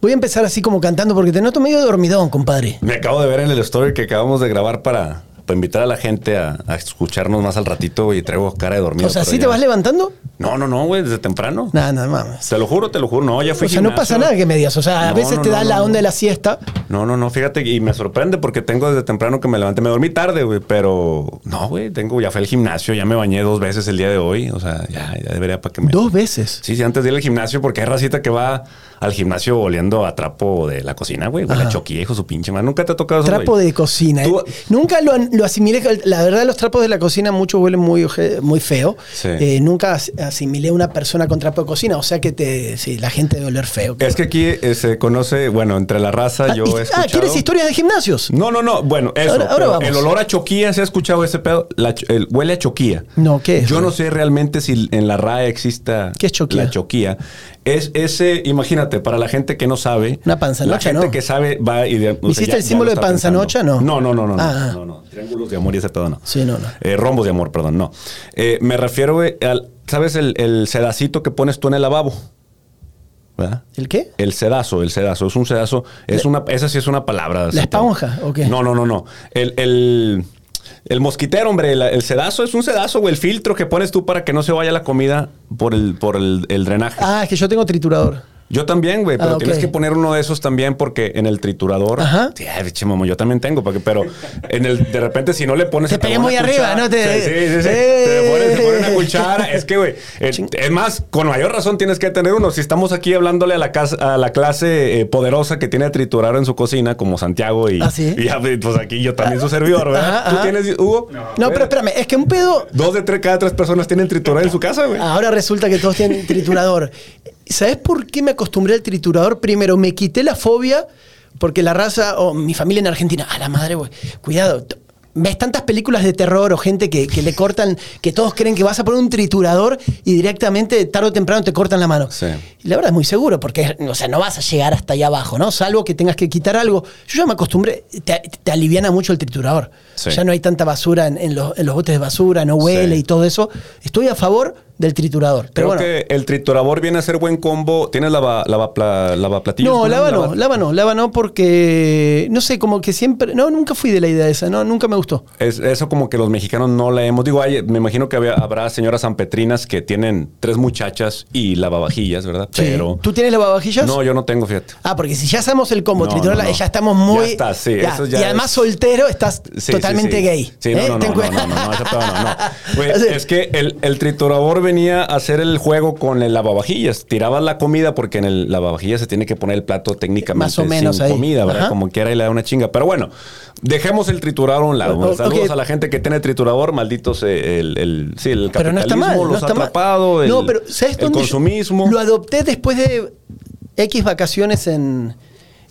Voy a empezar así como cantando porque te noto medio dormidón, compadre. Me acabo de ver en el story que acabamos de grabar para, para invitar a la gente a, a escucharnos más al ratito, güey, y traigo cara de dormido. O sea, ¿sí ya- te vas levantando? No, no, no, güey, desde temprano. Nada, nada mames. Te lo juro, te lo juro. No, ya fui O sea, no pasa nada que me digas. O sea, a veces no, te no, da la onda de la siesta. No, no, no, fíjate, y me sorprende porque tengo desde temprano que me levanté. Me dormí tarde, güey, pero no, güey, tengo, ya fui al gimnasio, ya me bañé dos veces el día de hoy. O sea, ya, ya debería para que me. Dos veces. Sí, sí, antes de ir al gimnasio, porque hay racita que va al gimnasio oliendo a trapo de la cocina, güey. Huele a de su pinche madre. Nunca te ha tocado eso, Trapo güey? de cocina. Tú- eh. Nunca lo, lo asimilé. La verdad, los trapos de la cocina muchos huelen muy, muy feo. Sí. Eh, nunca as- asimilé a una persona con trapo de cocina. O sea que te, sí, la gente debe oler feo. Es que aquí eh, se conoce, bueno, entre la raza Ah, yo ah. ¿quieres historias de gimnasios? No, no, no. Bueno, eso. Ahora- vamos. El olor a choquía, ¿se ha escuchado ese pedo? La el- huele a choquía. No, ¿qué es, Yo no sé realmente si en la RAE exista ¿Qué es choquía? la choquía. Es ese, imagínate, para la gente que no sabe. Una panzanocha, La gente ¿no? que sabe va y... de- sea, ¿Hiciste ya- el símbolo lo de panzanocha? pensando. No. No, no, no, no. Ah. no, no. Triángulos de amor y ese pedo no. Sí, no, no. Eh, rombos de amor, perdón, no. Eh, me refiero, güey, al... ¿Sabes el, el sedacito que pones tú en el lavabo? ¿Verdad? ¿El qué? El sedazo, el sedazo, es un sedazo, es una, esa sí es una palabra. ¿La esponja o qué? No, no, no, no. El, el, el mosquitero, hombre, el, el sedazo es un sedazo, güey, el filtro que pones tú para que no se vaya la comida por el, por el, el drenaje. Ah, es que yo tengo triturador. Yo también, güey, pero Ah, tienes que poner uno de esos también porque en el triturador. Ajá. Sí, ay, biche, mamo, yo también tengo, porque, pero en el, de repente si no le pones. Te se pegué muy arriba. ¿no? Te- Sí, sí, sí. sí. ¡Eh! Se, pone, se pone una cuchara. Es que, güey, eh, es más, con mayor razón tienes que tener uno. Si estamos aquí hablándole a la, casa, a la clase eh, poderosa que tiene triturador en su cocina, como Santiago y, ¿Ah, sí? y pues aquí yo también su servidor, ¿verdad? Ajá, ¿Tú ajá. tienes, Hugo? No, pero espérame, es que un pedo. Dos de tres, cada tres personas tienen triturador en su casa, güey. Ahora resulta que todos tienen triturador. ¿Sabes por qué me acostumbré al triturador? Primero, me quité la fobia porque la raza, o mi familia en Argentina, a la madre, cuidado. Ves tantas películas de terror o gente que, que le cortan, que todos creen que vas a poner un triturador y directamente, tarde o temprano, te cortan la mano. Sí. Y la verdad es muy seguro, porque o sea, no vas a llegar hasta allá abajo, ¿no? Salvo que tengas que quitar algo. Yo ya me acostumbré, te, te aliviana mucho el triturador. Sí. Ya no hay tanta basura en, en los, en los botes de basura, no huele Sí. y todo eso. Estoy a favor del triturador. Pero Creo bueno. que el triturador viene a ser buen combo. ¿Tienes lava, lava? No, lava no, Lava- lava no, lava no porque, no sé, como que siempre, no, nunca fui de la idea esa, no, nunca me gustó. Es, eso como que los mexicanos no la hemos... Digo, hay- me imagino que había- habrá señoras sanpetrinas que tienen tres muchachas y lavavajillas, ¿verdad? Sí. Pero... ¿Tú tienes lavavajillas? No, yo no tengo, fíjate. Ah, porque si ya hacemos el combo No, triturador, no, no. ya estamos muy... Ya está, sí, eso ya y además es- soltero, estás Sí, totalmente sí, gay. Sí, no, ¿eh? no, no, no, no, no, no, no, no. Güey, O sea, venía a hacer el juego con el lavavajillas. Tirabas la comida porque en el lavavajillas se tiene que poner el plato técnicamente Más o menos sin ahí. comida, ¿verdad? Ajá. Como quiera y le da una chinga. Pero bueno, dejemos el triturador a un lado. O- Saludos a la gente que tiene triturador, malditos eh, el, el, sí, el Pero no está mal, capitalismo no los está ha mal. atrapado, el, pero ¿sabes el dónde consumismo. Lo adopté después de X vacaciones en,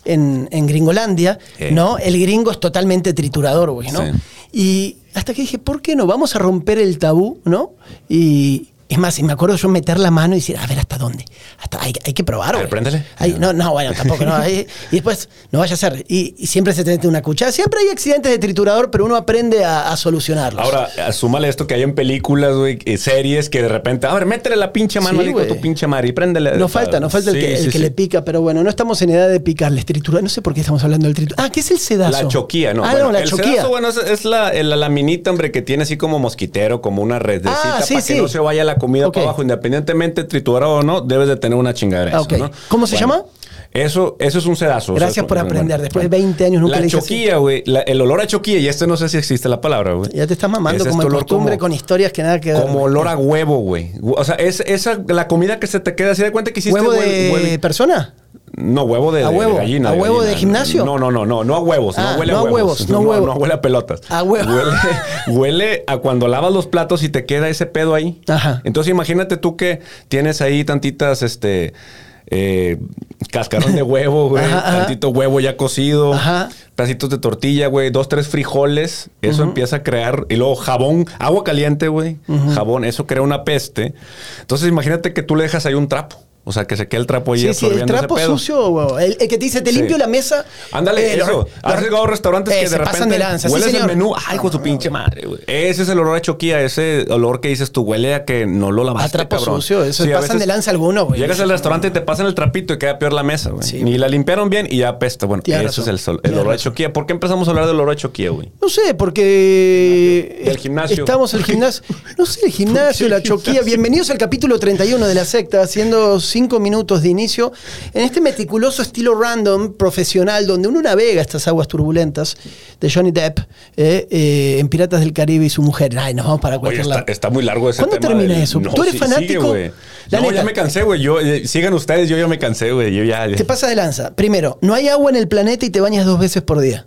en, en Gringolandia, Eh. ¿no? El gringo es totalmente triturador, güey, ¿no? Sí. Y hasta que dije, ¿por qué no? Vamos a romper el tabú, ¿no? Y es más, y me acuerdo yo meter la mano y decir, a ver, ¿hasta dónde? Hasta, hay, hay que probar, A ver. Hay- no, no, bueno, tampoco, no. Hay- y después, no vaya a ser. Y, y siempre se te mete una cuchara. Siempre hay accidentes de triturador, pero uno aprende a, a solucionarlos. Ahora, súmale esto que hay en películas, güey, eh, series que de repente, a ver, métele la pinche mano Sí, de tu pinche madre y préndele. No falta, no falta el Sí, que, el sí, que le pica, pero bueno, no estamos en edad de picarles. Tritura, no sé por qué estamos hablando del tritura. Ah, ¿qué es el sedazo? La choquía, ¿no? Ah, Bueno, no, la el choquía. sedazo, bueno, es, es la, la laminita, hombre, que tiene así como mosquitero, como una redecita Ah, para que no se vaya la comida para abajo, independientemente triturado o no, debes de tener una chingadera. Ah, eso, ok. ¿no? ¿Cómo se llama? Eso, eso es un sedazo. o sea, Gracias por aprender. Después de bueno. 20 años nunca La le choquilla, güey, el olor a choquilla, y este no sé si existe la palabra, güey. Ya te estás mamando Es como este costumbre como- con historias que nada que ver. Como olor a huevo, güey. O sea, es esa la comida que se te queda así de cuenta que hiciste ¿Huevo hue- de huevo- persona? No, huevo de, ¿A de huevo? gallina. ¿A huevo de gallina. gimnasio? No, no, no, no, no a huevos. Ah, no huele no a huevos. huevos, no huevo. no huele a pelotas. A huevo. Huele, huele a cuando lavas los platos y te queda ese pedo ahí. Ajá. Entonces imagínate tú que tienes ahí tantitas, este... eh, cascarón de huevo, güey. Ajá, ajá. Tantito huevo ya cocido. Ajá. Pedacitos de tortilla, güey. Dos, tres frijoles. Eso empieza a crear. Y luego jabón, agua caliente, güey. Jabón. Eso crea una peste. Entonces imagínate que tú le dejas ahí un trapo. O sea, que se quede el trapo ahí Sí, sí, el ese trapo pedo. sucio, güey. El, el que te dice, te Sí. limpio la mesa. Ándale, Eh, eso. Has los- llegado a restaurantes Eh, que se de repente pasan de lanza. Sí, hueles el menú. Ay, con su pinche madre, güey. Ese es el olor a choquía, ese olor que dices tú huele a que no lo lavaste, A trapo cabrón. sucio, eso, pasan veces de lanza alguno, güey. Llegas al restaurante y te pasan el trapito y queda peor la mesa, güey. Ni la limpiaron bien y ya apesta. Bueno, Tienes eso razón. es el, el olor a choquía. ¿Por qué empezamos a hablar del olor a choquía, güey? No sé, porque. Del gimnasio. Estamos en el gimnasio. No sé, el gimnasio, la choquía. Bienvenidos al capítulo 31 de la secta, haciendo cinco minutos de inicio en este meticuloso estilo random, profesional, donde uno navega estas aguas turbulentas de Johnny Depp eh, eh, en Piratas del Caribe y su mujer. Ay, nos vamos para Oye, cualquier está, lado. está muy largo ese ¿Cuándo tema termina del- eso? No, ¿Tú eres sí, fanático? sigue, güey. La no, neta. ya me cansé, güey. Yo, eh, sigan ustedes, yo ya me cansé, güey. Yo ya... Te pasa de lanza. Primero, no hay agua en el planeta y te bañas dos veces por día.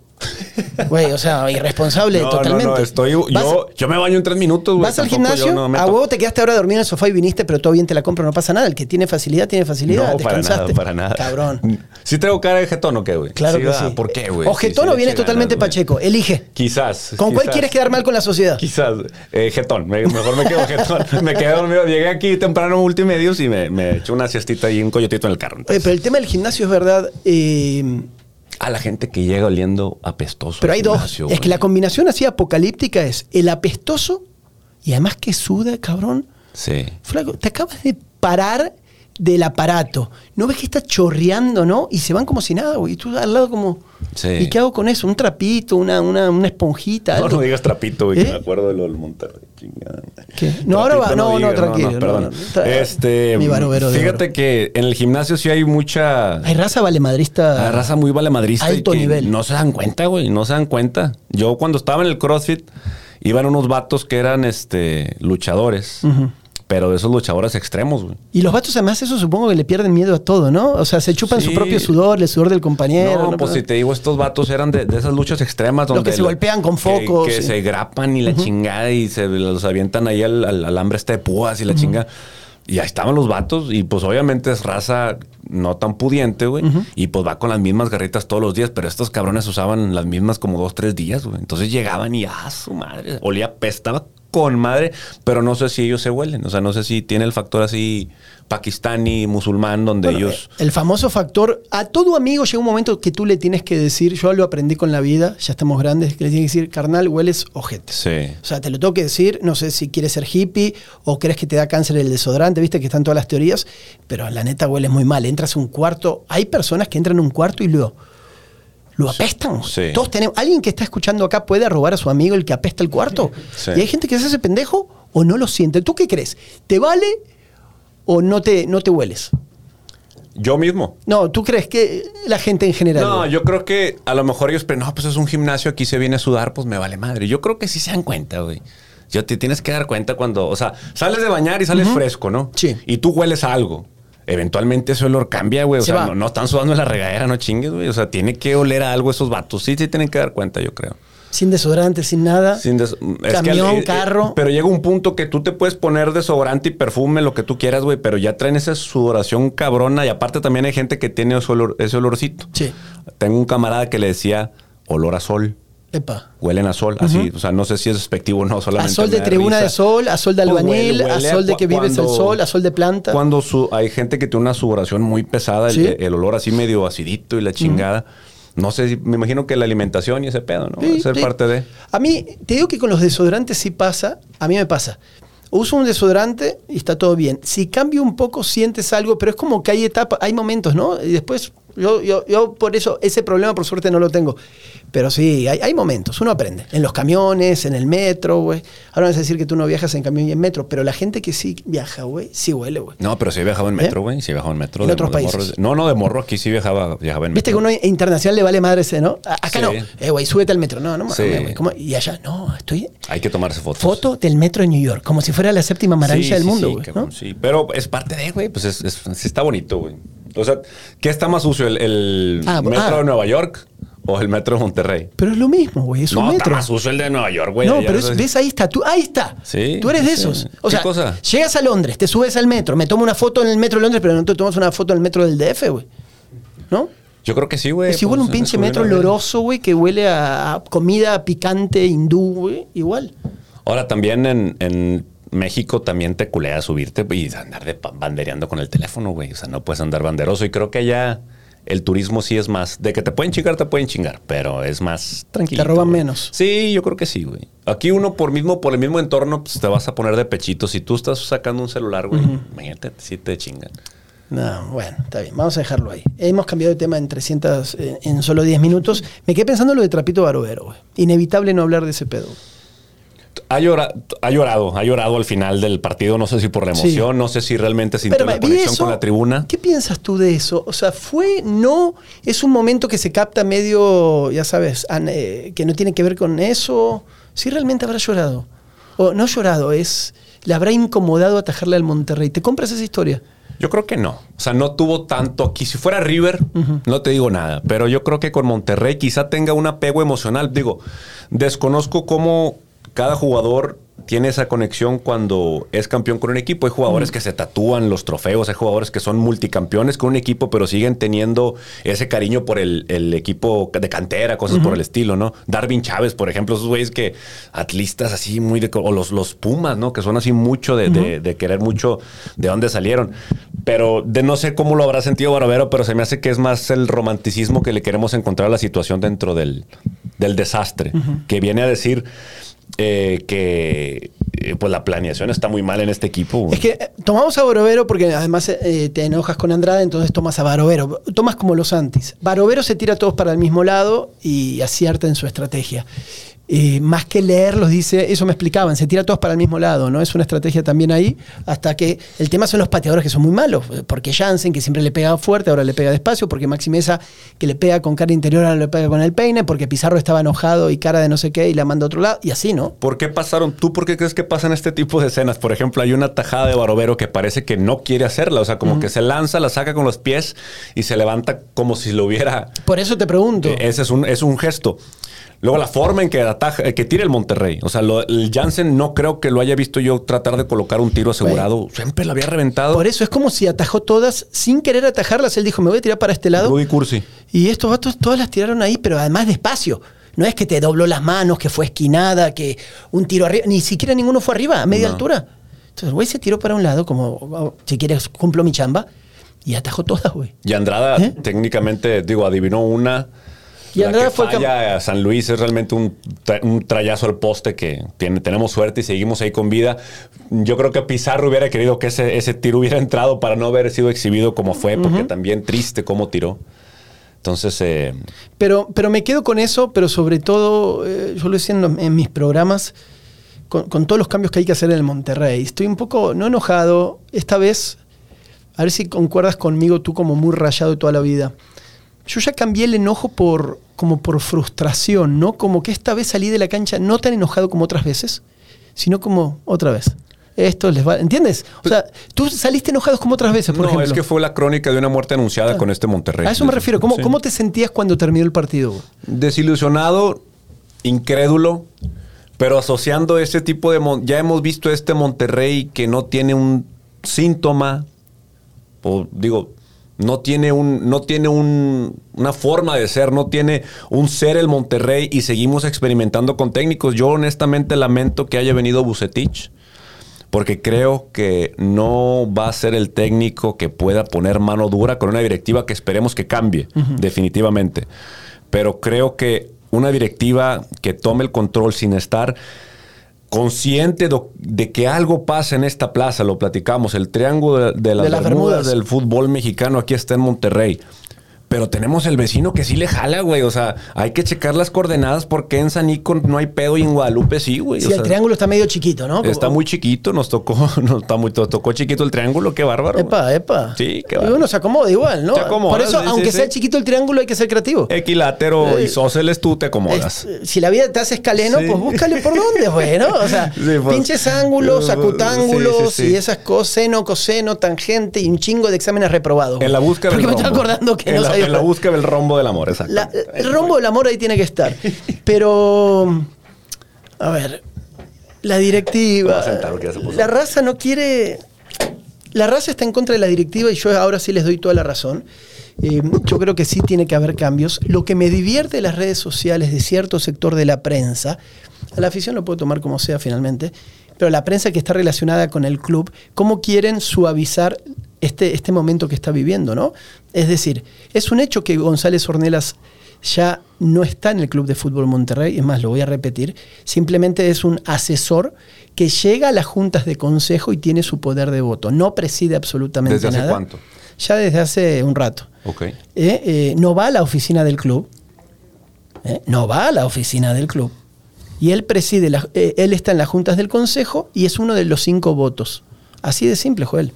Güey, o sea, irresponsable No, totalmente. no, no, estoy... Yo, yo me baño en tres minutos, güey. Vas al gimnasio, no a huevo te quedaste ahora dormido en el sofá y viniste, pero todo bien te la compro, no pasa nada. El que tiene facilidad, tiene facilidad. No, para nada, Descansaste. para nada. Cabrón. ¿Sí traigo cara de jetón o qué, güey? Claro Sí, que sí. ¿Por qué, güey? Ojetón Sí, o vienes totalmente ganas, pacheco. Elige. Quizás. ¿Con cuál quieres quedar mal con la sociedad? Quizás. Eh, jetón. Me- mejor me quedo jetón. me quedé dormido. Llegué aquí temprano multimedios y me, me eché una siestita y un coyotito en el carro. Oye, pero el tema del gimnasio es verdad. eh, A la gente que llega oliendo apestoso. pero hay dos. Es que la combinación así apocalíptica es el apestoso y además que suda, cabrón. Sí. Flaco, te acabas de parar del aparato. ¿No ves que está chorreando, no? Y se van como si nada, güey. Y tú al lado como... Sí. ¿Y qué hago con eso? ¿Un trapito? ¿Una, una, una esponjita? No, algo? no digas trapito, güey, ¿Eh? que me acuerdo de lo del Monterrey. Chingada. ¿Qué? No, ahora va- no, no, digas, tranquilo, no, perdona. no, tra- este, mi de fíjate oro. que en el gimnasio sí hay mucha... Hay raza valemadrista. La raza muy valemadrista y Alto que nivel. no se dan cuenta, güey, no se dan cuenta. Yo cuando estaba en el CrossFit iban unos vatos que eran este luchadores, pero de esos luchadores extremos, güey. Y los vatos además eso supongo que le pierden miedo a todo, ¿no? O sea, se chupan Sí. su propio sudor, el sudor del compañero. No, pues si te digo, estos vatos eran de, de esas luchas extremas donde... que se la- golpean con que- focos, Que, sí. se grapan y la chingada y se los avientan ahí al, al alambre este de púas y la chingada. Y ahí estaban los vatos y pues obviamente es raza no tan pudiente, güey. Y pues va con las mismas garritas todos los días, pero estos cabrones usaban las mismas como dos, tres días, güey. Entonces llegaban y, ah, su madre, olía, pestaba con madre, pero no sé si ellos se huelen. O sea, no sé si tiene el factor así pakistaní, musulmán, donde Bueno, ellos... eh, El famoso factor, a todo amigo llega un momento que tú le tienes que decir, yo lo aprendí con la vida, ya estamos grandes, que le tienes que decir, carnal, hueles ojete. Sí. O sea, te lo tengo que decir, no sé si quieres ser hippie o crees que te da cáncer el desodorante, viste que están todas las teorías, pero la neta hueles muy mal. Entras a un cuarto, hay personas que entran a un cuarto y lo, lo apestan. sí. Todos tenemos, alguien que está escuchando acá puede robar a su amigo el que apesta el cuarto. Sí. Y hay gente que se hace pendejo o no lo siente. ¿Tú qué crees? ¿Te vale o no te, no te hueles? Yo mismo. No, ¿tú crees que la gente en general? No, yo creo que a lo mejor ellos, pero no, pues es un gimnasio, aquí se viene a sudar, pues me vale madre. Yo creo que sí se dan cuenta, güey. Yo te tienes que dar cuenta cuando, o sea, sales de bañar y sales fresco, ¿no? Sí. Y tú hueles a algo. Eventualmente ese olor cambia, güey. O Se sea, va. no, no están sudando en la regadera, no chingues, güey. O sea, tiene que oler a algo esos vatos. Sí, sí tienen que dar cuenta, yo creo. Sin desodorante, sin nada. Sin des- es que Camión, eh, carro. Pero llega un punto que tú te puedes poner desodorante y perfume, lo que tú quieras, güey, pero ya traen esa sudoración cabrona y aparte también hay gente que tiene ese, olor- ese olorcito. Sí. Tengo un camarada que le decía olor a sol. Epa. Huelen a sol, así. O sea, no sé si es despectivo o no, A solamente. sol de tribuna risa. de sol, a sol de huele- a sol de que vives el cuando- sol, a sol de planta. Cuando su- hay gente que tiene una sudoración muy pesada, el, Sí. el olor así medio acidito y la chingada. No sé, me imagino que la alimentación y ese pedo, ¿no? Sí, Va a ser sí. parte de. A mí, te digo que con los desodorantes sí pasa, a mí me pasa. Uso un desodorante y está todo bien. Si cambio un poco, sientes algo, pero es como que hay etapas, hay momentos, ¿no? Y después, yo, yo, yo por eso, ese problema por suerte no lo tengo. Pero sí, hay, hay momentos, uno aprende. En los camiones, en el metro, güey. Ahora vas a decir que tú no viajas en camión y en metro, pero la gente que sí viaja, güey, sí huele, güey. No, pero sí he viajado en ¿Eh? metro, güey. Sí he viajado en metro. En de- otros de países. morro. No, no, de morro aquí sí viajaba, viajaba en Viste que metro. uno internacional le vale madre ese, ¿no? Acá Sí. no. Eh, güey, súbete al metro. No, no Sí. güey. ¿Cómo? Y allá, no, estoy. Hay que tomarse fotos. Foto del metro de New York, como si fuera la séptima maravilla Sí, del sí, mundo, sí, güey. ¿no? sí. Pero es parte de, güey. Pues es, es- sí está bonito, güey. O sea, ¿qué está más sucio? ¿El, el Ah, metro ah. de Nueva York o el metro de Monterrey? Pero es lo mismo, güey, es un no, está metro. más sucio el de Nueva York, güey. no, pero es- es- ves, ahí está, tú, ahí está. Sí, Tú eres de sí. esos. O ¿Qué sea, cosa? llegas a Londres, te subes al metro, me tomo una foto en el metro de Londres, pero no te tomas una foto en el metro del DF, güey. ¿No? Yo creo que sí, güey. es igual pues, un pinche metro oloroso, güey, que huele a, a comida picante hindú, güey. Igual. Ahora también en, en- México también te culea subirte y andar de bandereando con el teléfono, güey. O sea, no puedes andar banderoso. Y creo que allá el turismo sí es más. De que te pueden chingar, te pueden chingar, pero es más tranquilo. Te roban menos. Sí, yo creo que sí, güey. Aquí uno por mismo, por el mismo entorno, pues te vas a poner de pechito. Si tú estás sacando un celular, güey, imagínate, sí te chingan. No, bueno, está bien, vamos a dejarlo ahí. Hemos cambiado de tema en 300, eh, en solo 10 minutos. Me quedé pensando en lo de Trapito Barovero, güey. Inevitable no hablar de ese pedo. Ha, llora- ha llorado, ha llorado al final del partido. No sé si por la Sí. emoción, no sé si realmente sintió la conexión eso. con la tribuna. ¿Qué piensas tú de eso? O sea, fue, no, es un momento que se capta medio, ya sabes, eh, que no tiene que ver con eso. Sí, realmente habrá llorado. O no llorado, es, le habrá incomodado atajarle al Monterrey. ¿Te compras esa historia? Yo creo que no. O sea, no tuvo tanto aquí. Si fuera River, no te digo nada. Pero yo creo que con Monterrey quizá tenga un apego emocional. Digo, desconozco cómo cada jugador tiene esa conexión cuando es campeón con un equipo. Hay jugadores que se tatúan los trofeos, hay jugadores que son multicampeones con un equipo, pero siguen teniendo ese cariño por el, el equipo de cantera, cosas por el estilo, ¿no? Darwin Chávez, por ejemplo, esos güeyes que atlistas así muy de... O los, los Pumas, ¿no? Que son así mucho de, de- de querer mucho de dónde salieron. Pero de no sé cómo lo habrá sentido Barovero, pero se me hace que es más el romanticismo que le queremos encontrar a la situación dentro del, del desastre, que viene a decir eh, que eh, pues la planeación está muy mal en este equipo. Es que eh, tomamos a Barovero porque además te enojas con Andrade, entonces tomas a Barovero. Tomas como los antis. Barovero se tira todos para el mismo lado y acierta en su estrategia. Eh, más que leerlos, dice, eso me explicaban, se tira todos para el mismo lado, ¿no? Es una estrategia también ahí, hasta que el tema son los pateadores que son muy malos, porque Jansen, que siempre le pega fuerte, ahora le pega despacio, porque Maximeza, que le pega con cara interior, ahora le pega con el peine, porque Pizarro estaba enojado y cara de no sé qué y la manda a otro lado, y así, ¿no? ¿Por qué pasaron? ¿Tú por qué crees que pasan este tipo de escenas? Por ejemplo, hay una tajada de Barovero que parece que no quiere hacerla. O sea, como que se lanza, la saca con los pies y se levanta como si lo hubiera. Por eso te pregunto. Eh, Ese es un, es un gesto. Luego la forma en que ataja, que tira el Monterrey. O sea, lo- el Jansen no creo que lo haya visto yo tratar de colocar un tiro asegurado. Siempre lo había reventado. Por eso es como si atajó todas sin querer atajarlas. Él dijo, me voy a tirar para este lado. Rudy Cursi. Y estos vatos todas las tiraron ahí, pero además despacio. No es que te dobló las manos, que fue esquinada, que un tiro arriba. Ni siquiera ninguno fue arriba, a media No. altura. Entonces el güey se tiró para un lado, como, oh, si quieres, cumplo mi chamba. Y atajó todas, güey. Y Andrada ¿Eh? técnicamente, digo, adivinó una. Y que fue el a San Luis es realmente un, tra- un trayazo al poste que tiene, tenemos suerte y seguimos ahí con vida. Yo creo que Pizarro hubiera querido que ese, ese tiro hubiera entrado para no haber sido exhibido como fue, porque también triste cómo tiró. Entonces, eh, Pero, pero me quedo con eso, pero sobre todo, eh, yo lo decía en, los- en mis programas, con, con todos los cambios que hay que hacer en el Monterrey. Estoy un poco, no enojado, esta vez, a ver si concuerdas conmigo, tú como muy rayado de toda la vida. Yo ya cambié el enojo por, como por frustración, ¿no? Como que esta vez salí de la cancha no tan enojado como otras veces, sino como otra vez. Esto les va, ¿entiendes? O sea, tú saliste enojado como otras veces, por no, ejemplo. es que fue la crónica de una muerte anunciada con este Monterrey. a eso me refiero. ¿Cómo, Sí. ¿Cómo te sentías cuando terminó el partido? Desilusionado, incrédulo, pero asociando ese tipo de... Ya hemos visto este Monterrey que no tiene un síntoma, o digo, no tiene, un, no tiene un- una forma de ser, no tiene un ser el Monterrey y seguimos experimentando con técnicos. Yo honestamente lamento que haya venido Bucetich. Porque creo que no va a ser el técnico que pueda poner mano dura con una directiva que esperemos que cambie, definitivamente. Pero creo que una directiva que tome el control sin estar consciente de, que algo pasa en esta plaza, lo platicamos, el triángulo de, de las, De Bermudas Bermudas. del fútbol mexicano aquí está en Monterrey. Pero tenemos el vecino que sí le jala, güey. O sea, hay que checar las coordenadas porque en San Nico no hay pedo y en Guadalupe sí, güey. Sí, O el sea, triángulo está medio chiquito, ¿no? Está muy chiquito, nos tocó, nos, está muy, nos tocó chiquito el triángulo, qué bárbaro. Epa, epa. Sí, qué Y bárbaro. uno se acomoda igual, ¿no? Se acomoda, Por eso, sí, aunque sí, sea sí. chiquito el triángulo, hay que ser creativo. Equilátero Eh, isósceles, tú te acomodas. Si la vida te hace escaleno, pues búscale por dónde, güey, ¿no? O sea, pues. pinches ángulos, Sí, acutángulos y esas cosas, seno, coseno, tangente y un chingo de exámenes reprobados. en la búsqueda Porque me estoy acordando que en no la, sabía. en la búsqueda del rombo del amor, exacto. El rombo del amor ahí tiene que estar. Pero, a ver, la directiva. sentar. La raza no quiere. La raza está en contra de la directiva y yo ahora sí les doy toda la razón. Eh, yo creo que sí tiene que haber cambios. Lo que me divierte de las redes sociales de cierto sector de la prensa, a la afición lo puedo tomar como sea finalmente, pero la prensa que está relacionada con el club, cómo quieren suavizar este, este momento que está viviendo, ¿no? Es decir, es un hecho que González Ornelas ya no está en el Club de Fútbol Monterrey, es más, lo voy a repetir, simplemente es un asesor que llega a las juntas de consejo y tiene su poder de voto, no preside absolutamente ¿Desde hace nada. cuánto? Ya desde hace un rato. Ok. Eh, eh, no va a la oficina del club, eh, no va a la oficina del club. Y él preside, la- él está en las juntas del consejo y es uno de los cinco votos. Así de simple, Joel.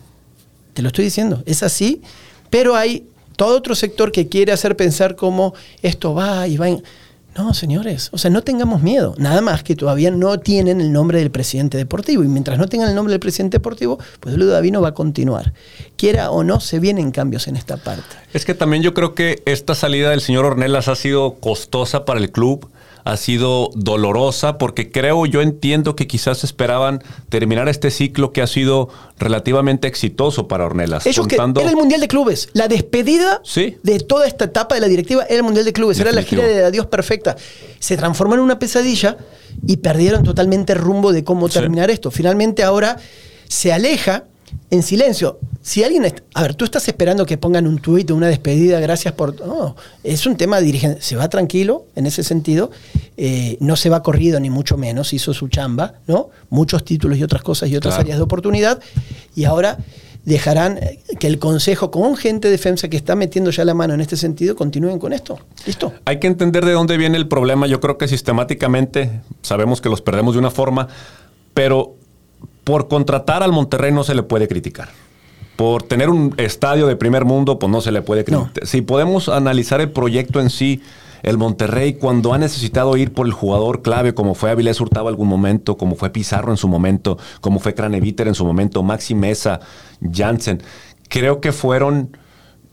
Te lo estoy diciendo. Es así, pero hay todo otro sector que quiere hacer pensar como esto va y va. No, señores, o sea, no tengamos miedo. Nada más que todavía no tienen el nombre del presidente deportivo. Y mientras no tengan el nombre del presidente deportivo, pues Ludo Davino va a continuar. Quiera o no, se vienen cambios en esta parte. Es que también yo creo que esta salida del señor Ornelas ha sido costosa para el club, ha sido dolorosa, porque creo, yo entiendo que quizás esperaban terminar este ciclo que ha sido relativamente exitoso para Ornelas. Ellos que era el Mundial de Clubes. La despedida Sí. de toda esta etapa de la directiva era el Mundial de Clubes. Era la gira de adiós perfecta. Se transformó en una pesadilla y perdieron totalmente el rumbo de cómo Sí. terminar esto. Finalmente ahora se aleja en silencio. Si alguien... A ver, tú estás esperando que pongan un tuit o una despedida, gracias por... No, es un tema de dirigencia. Se va tranquilo en ese sentido. eh, no se va corrido ni mucho menos. Hizo su chamba, ¿no? Muchos títulos y otras cosas y otras Claro. áreas de oportunidad. Y ahora dejarán eh, que el Consejo, con gente de FEMSA que está metiendo ya la mano en este sentido, continúen con esto. ¿Listo? Hay que entender de dónde viene el problema. Yo creo que sistemáticamente sabemos que los perdemos de una forma, pero por contratar al Monterrey no se le puede criticar. Por tener un estadio de primer mundo, pues no se le puede No. criticar. Si podemos analizar el proyecto en sí, el Monterrey cuando ha necesitado ir por el jugador clave, como fue Avilés Hurtado algún momento, como fue Pizarro en su momento, como fue Craneviter en su momento, Maxi Mesa, Jansen, creo que fueron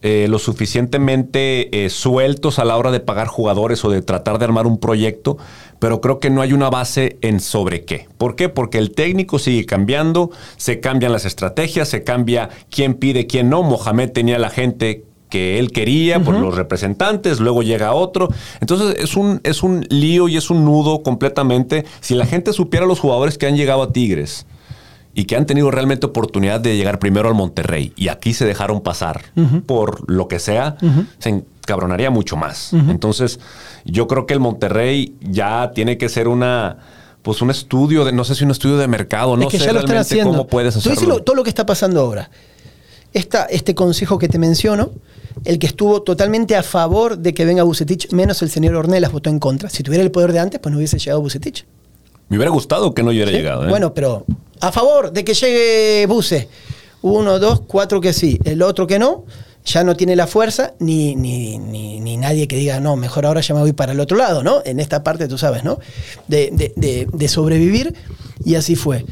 eh, lo suficientemente eh, sueltos a la hora de pagar jugadores o de tratar de armar un proyecto, pero creo que no hay una base en sobre qué. ¿Por qué? Porque el técnico sigue cambiando, se cambian las estrategias, se cambia quién pide, quién no. Mohamed tenía la gente que él quería por los representantes, luego llega otro. Entonces es un, es un lío y es un nudo completamente. Si la gente supiera los jugadores que han llegado a Tigres, y que han tenido realmente oportunidad de llegar primero al Monterrey y aquí se dejaron pasar por lo que sea, se encabronaría mucho más. Entonces, yo creo que el Monterrey ya tiene que ser una pues un estudio de no sé si un estudio de mercado, no es que sé ya lo están realmente haciendo. cómo puedes Tú hacerlo. lo- todo lo que está pasando ahora. Esta, este consejo que te menciono, el que estuvo totalmente a favor de que venga Bucetich, menos el señor Ornelas votó en contra. Si tuviera el poder de antes, pues no hubiese llegado Bucetich. Me hubiera gustado que no hubiera ¿Sí? llegado. ¿eh? Bueno, pero a favor de que llegue Buse. Uno, dos, cuatro que sí. El otro que no, ya no tiene la fuerza, ni, ni, ni, ni nadie que diga, no, mejor ahora ya me voy para el otro lado, ¿no? En esta parte, tú sabes, ¿no? De, de- de- de sobrevivir, y así fue.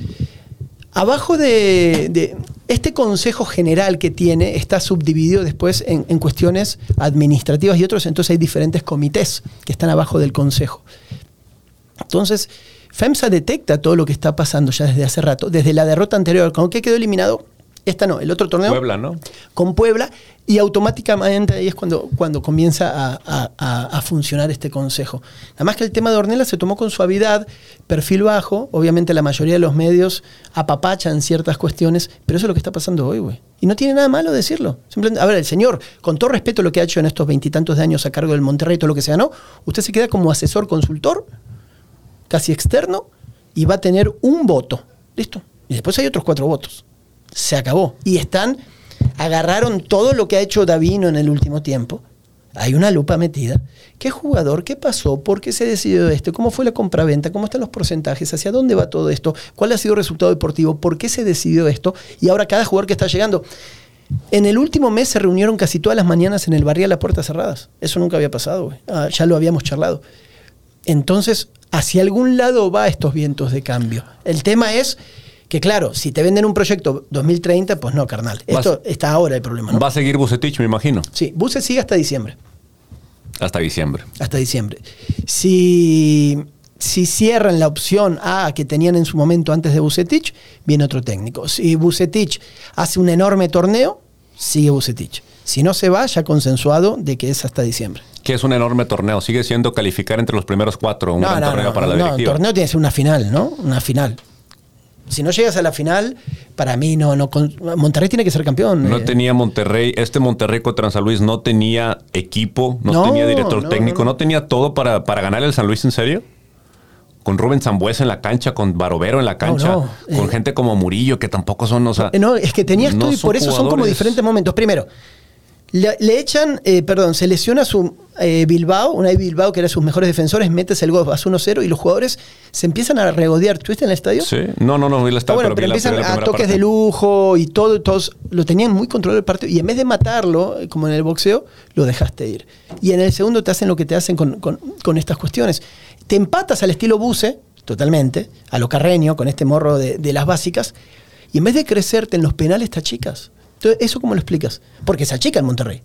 Abajo de, este consejo general que tiene está subdividido después en, en cuestiones administrativas y otros, entonces hay diferentes comités que están abajo del consejo. Entonces, FEMSA detecta todo lo que está pasando ya desde hace rato, desde la derrota anterior, ¿con qué quedó eliminado? Esta no, el otro torneo Puebla, ¿no? con Puebla y automáticamente ahí es cuando, cuando comienza a, a- a- a funcionar este consejo. Nada más que el tema de Ornella se tomó con suavidad, perfil bajo, obviamente la mayoría de los medios apapachan ciertas cuestiones, pero eso es lo que está pasando hoy, güey. Y no tiene nada malo decirlo. Simplemente, a ver, el señor, con todo respeto a lo que ha hecho en estos veintitantos de años a cargo del Monterrey, todo lo que se ganó, usted se queda como asesor consultor, casi externo, y va a tener un voto. ¿Listo? Y después hay otros cuatro votos. Se acabó. Y están, agarraron todo lo que ha hecho Davino en el último tiempo. Hay una lupa metida. ¿Qué jugador? ¿Qué pasó? ¿Por qué se decidió esto? ¿Cómo fue la compraventa? ¿Cómo están los porcentajes? ¿Hacia dónde va todo esto? ¿Cuál ha sido el resultado deportivo? ¿Por qué se decidió esto? Y ahora cada jugador que está llegando. En el último mes se reunieron casi todas las mañanas en el barrial a puertas cerradas. Eso nunca había pasado. Ah, ya lo habíamos charlado. Entonces, hacia algún lado va estos vientos de cambio. El tema es que, claro, si te venden un proyecto 2030, pues no, carnal. Esto está ahora el problema, ¿no? Va a seguir Bucetich, me imagino, Sí, Buse sigue hasta diciembre. hasta diciembre. Hasta diciembre. Si, si cierran la opción A que tenían en su momento antes de Bucetich, viene otro técnico. Si Bucetich hace un enorme torneo, sigue Bucetich. Si no se va, ya consensuado de que es hasta diciembre. Que es un enorme torneo. Sigue siendo calificar entre los primeros cuatro. Un gran torneo para la no, directiva. torneo tiene que ser una final, ¿no? Una final. Si no llegas a la final, para mí no, no Monterrey tiene que ser campeón. No eh. tenía Monterrey, este Monterrey contra San Luis no tenía equipo, no, No, tenía director no, técnico, no, no, no. tenía todo para, para ganar el San Luis en serio. Con Rubén Zambuesa en la cancha, con Barovero en la cancha, no, con eh. gente como Murillo, que tampoco son, o sea. Eh, No, es que tenías no todo y por eso son como diferentes momentos. Primero, le, le echan, eh, perdón, se lesiona su eh, Bilbao, una Bilbao que era sus mejores defensores, metes el gol, vas 1-0 y los jugadores se empiezan a regodear. ¿Tuviste en el estadio? Sí, no, no, no, vi Ah, estaba, bueno, pero, la- empiezan la a toques parte. de lujo y todo, todos lo tenían muy controlado el partido. Y en vez de matarlo, eh, como en el boxeo, lo dejaste ir. Y en el segundo te hacen lo que te hacen con, con- con estas cuestiones. Te empatas al estilo Buse, totalmente, a lo carreño, con este morro de, de las básicas, y en vez de crecerte en los penales, te achicas. Entonces, ¿eso cómo lo explicas? Porque se achica en Monterrey.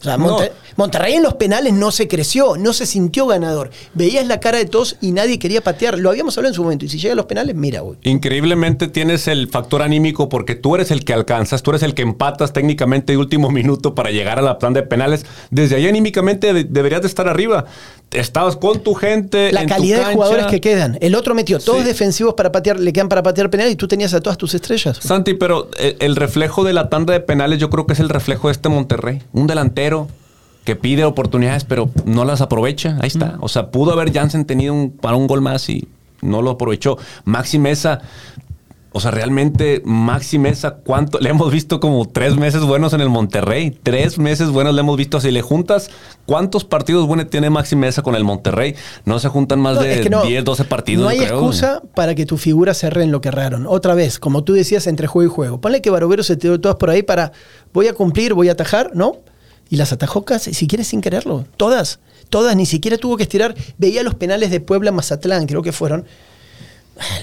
O sea, No. Monterrey en los penales no se creció, no se sintió ganador. Veías la cara de todos y nadie quería patear. Lo habíamos hablado en su momento. Y si llega a los penales, mira, güey. Increíblemente tienes el factor anímico porque tú eres el que alcanzas, tú eres el que empatas técnicamente de último minuto para llegar a la plan de penales. Desde ahí anímicamente de- deberías de estar arriba. Estabas con tu gente. la en tu calidad de jugadores que quedan. El otro metió todos Sí. defensivos para patear, le quedan para patear penal y tú tenías a todas tus estrellas. Santi, pero el, el reflejo de la tanda de penales yo creo que es el reflejo de este Monterrey. Un delantero que pide oportunidades pero no las aprovecha. Ahí está. O sea, pudo haber Jansen tenido un, para un gol más y no lo aprovechó. Maxi Mesa, o sea, realmente Maxi Mesa, ¿cuánto? Le hemos visto como tres meses buenos en el Monterrey. Tres meses buenos le hemos visto. Si le juntas, ¿cuántos partidos buenos tiene Maxi Mesa con el Monterrey? No se juntan más No, de es que no- 10, 12 partidos. No hay creo. excusa para que tu figura se en lo que erraron. Otra vez, como tú decías, entre juego y juego. Ponle que Barovero se tiró todas por ahí para voy a cumplir, voy a atajar, ¿no? Y las atajó casi, si quieres sin quererlo. Todas, todas, ni siquiera tuvo que estirar. Veía los penales de Puebla, Mazatlán, creo que fueron.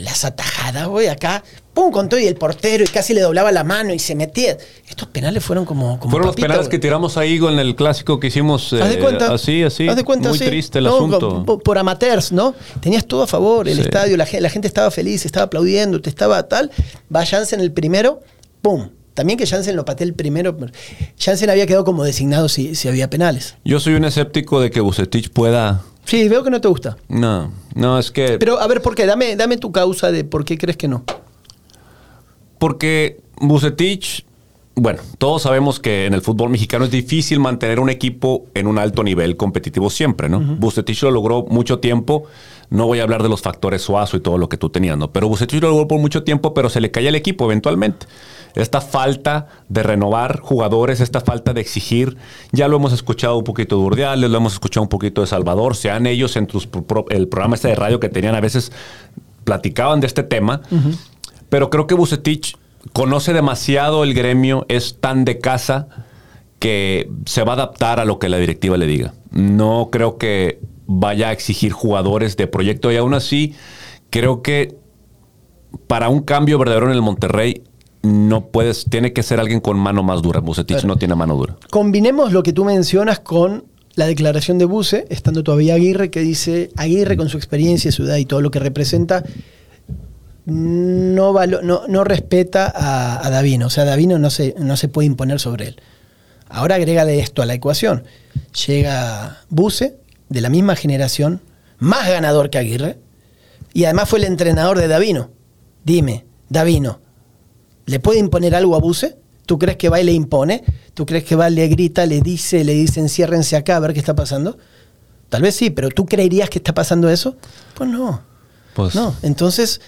Las atajadas, güey, acá, pum, con todo y el portero y casi le doblaba la mano y se metía. Estos penales fueron como. como Fueron los penales que tiramos ahí en el clásico que hicimos. Haz de eh, cuenta. Así, así. Haz de cuenta, Muy sí. triste el No, asunto. Por, por amateurs, ¿no? Tenías todo a favor, el Sí. estadio, la gente, la gente estaba feliz, estaba aplaudiendo, te estaba tal. Va Jansen el primero, ¡pum! También que Jansen lo pateé el primero. Jansen había quedado como designado si, si había penales. Yo soy un escéptico de que Bucetich pueda. Sí, veo que no te gusta. No, no, es que. Pero a ver, ¿por qué? Dame, dame tu causa de por qué crees que no. Porque Bucetich. Bueno, todos sabemos que en el fútbol mexicano es difícil mantener un equipo en un alto nivel competitivo siempre, ¿no? Bucetich lo logró mucho tiempo. No voy a hablar de los factores suazo y todo lo que tú tenías, ¿no? Pero Bucetich lo logró por mucho tiempo, pero se le caía el equipo eventualmente. Esta falta de renovar jugadores, esta falta de exigir, ya lo hemos escuchado un poquito de Urdiales, lo hemos escuchado un poquito de Salvador, sean ellos en tus pro- el programa este de radio que tenían a veces platicaban de este tema, pero creo que Bucetich conoce demasiado el gremio, es tan de casa que se va a adaptar a lo que la directiva le diga. No creo que vaya a exigir jugadores de proyecto y aún así creo que para un cambio verdadero en el Monterrey no puedes, tiene que ser alguien con mano más dura. Bucetich no tiene mano dura. Combinemos lo que tú mencionas con la declaración de Buse, estando todavía Aguirre, que dice, Aguirre con su experiencia, su edad y todo lo que representa, no, valo- no, no respeta a, a Davino. O sea, Davino no se, no se puede imponer sobre él. Ahora agrégale esto a la ecuación. Llega Buse, de la misma generación, más ganador que Aguirre, y además fue el entrenador de Davino. Dime, Davino, ¿le puede imponer algo a Buse? ¿Tú crees que va y le impone? ¿Tú crees que va, le grita, le dice, le dice enciérrense acá a ver qué está pasando? Tal vez sí, pero ¿tú creerías que está pasando eso? Pues no. Pues- no. Entonces,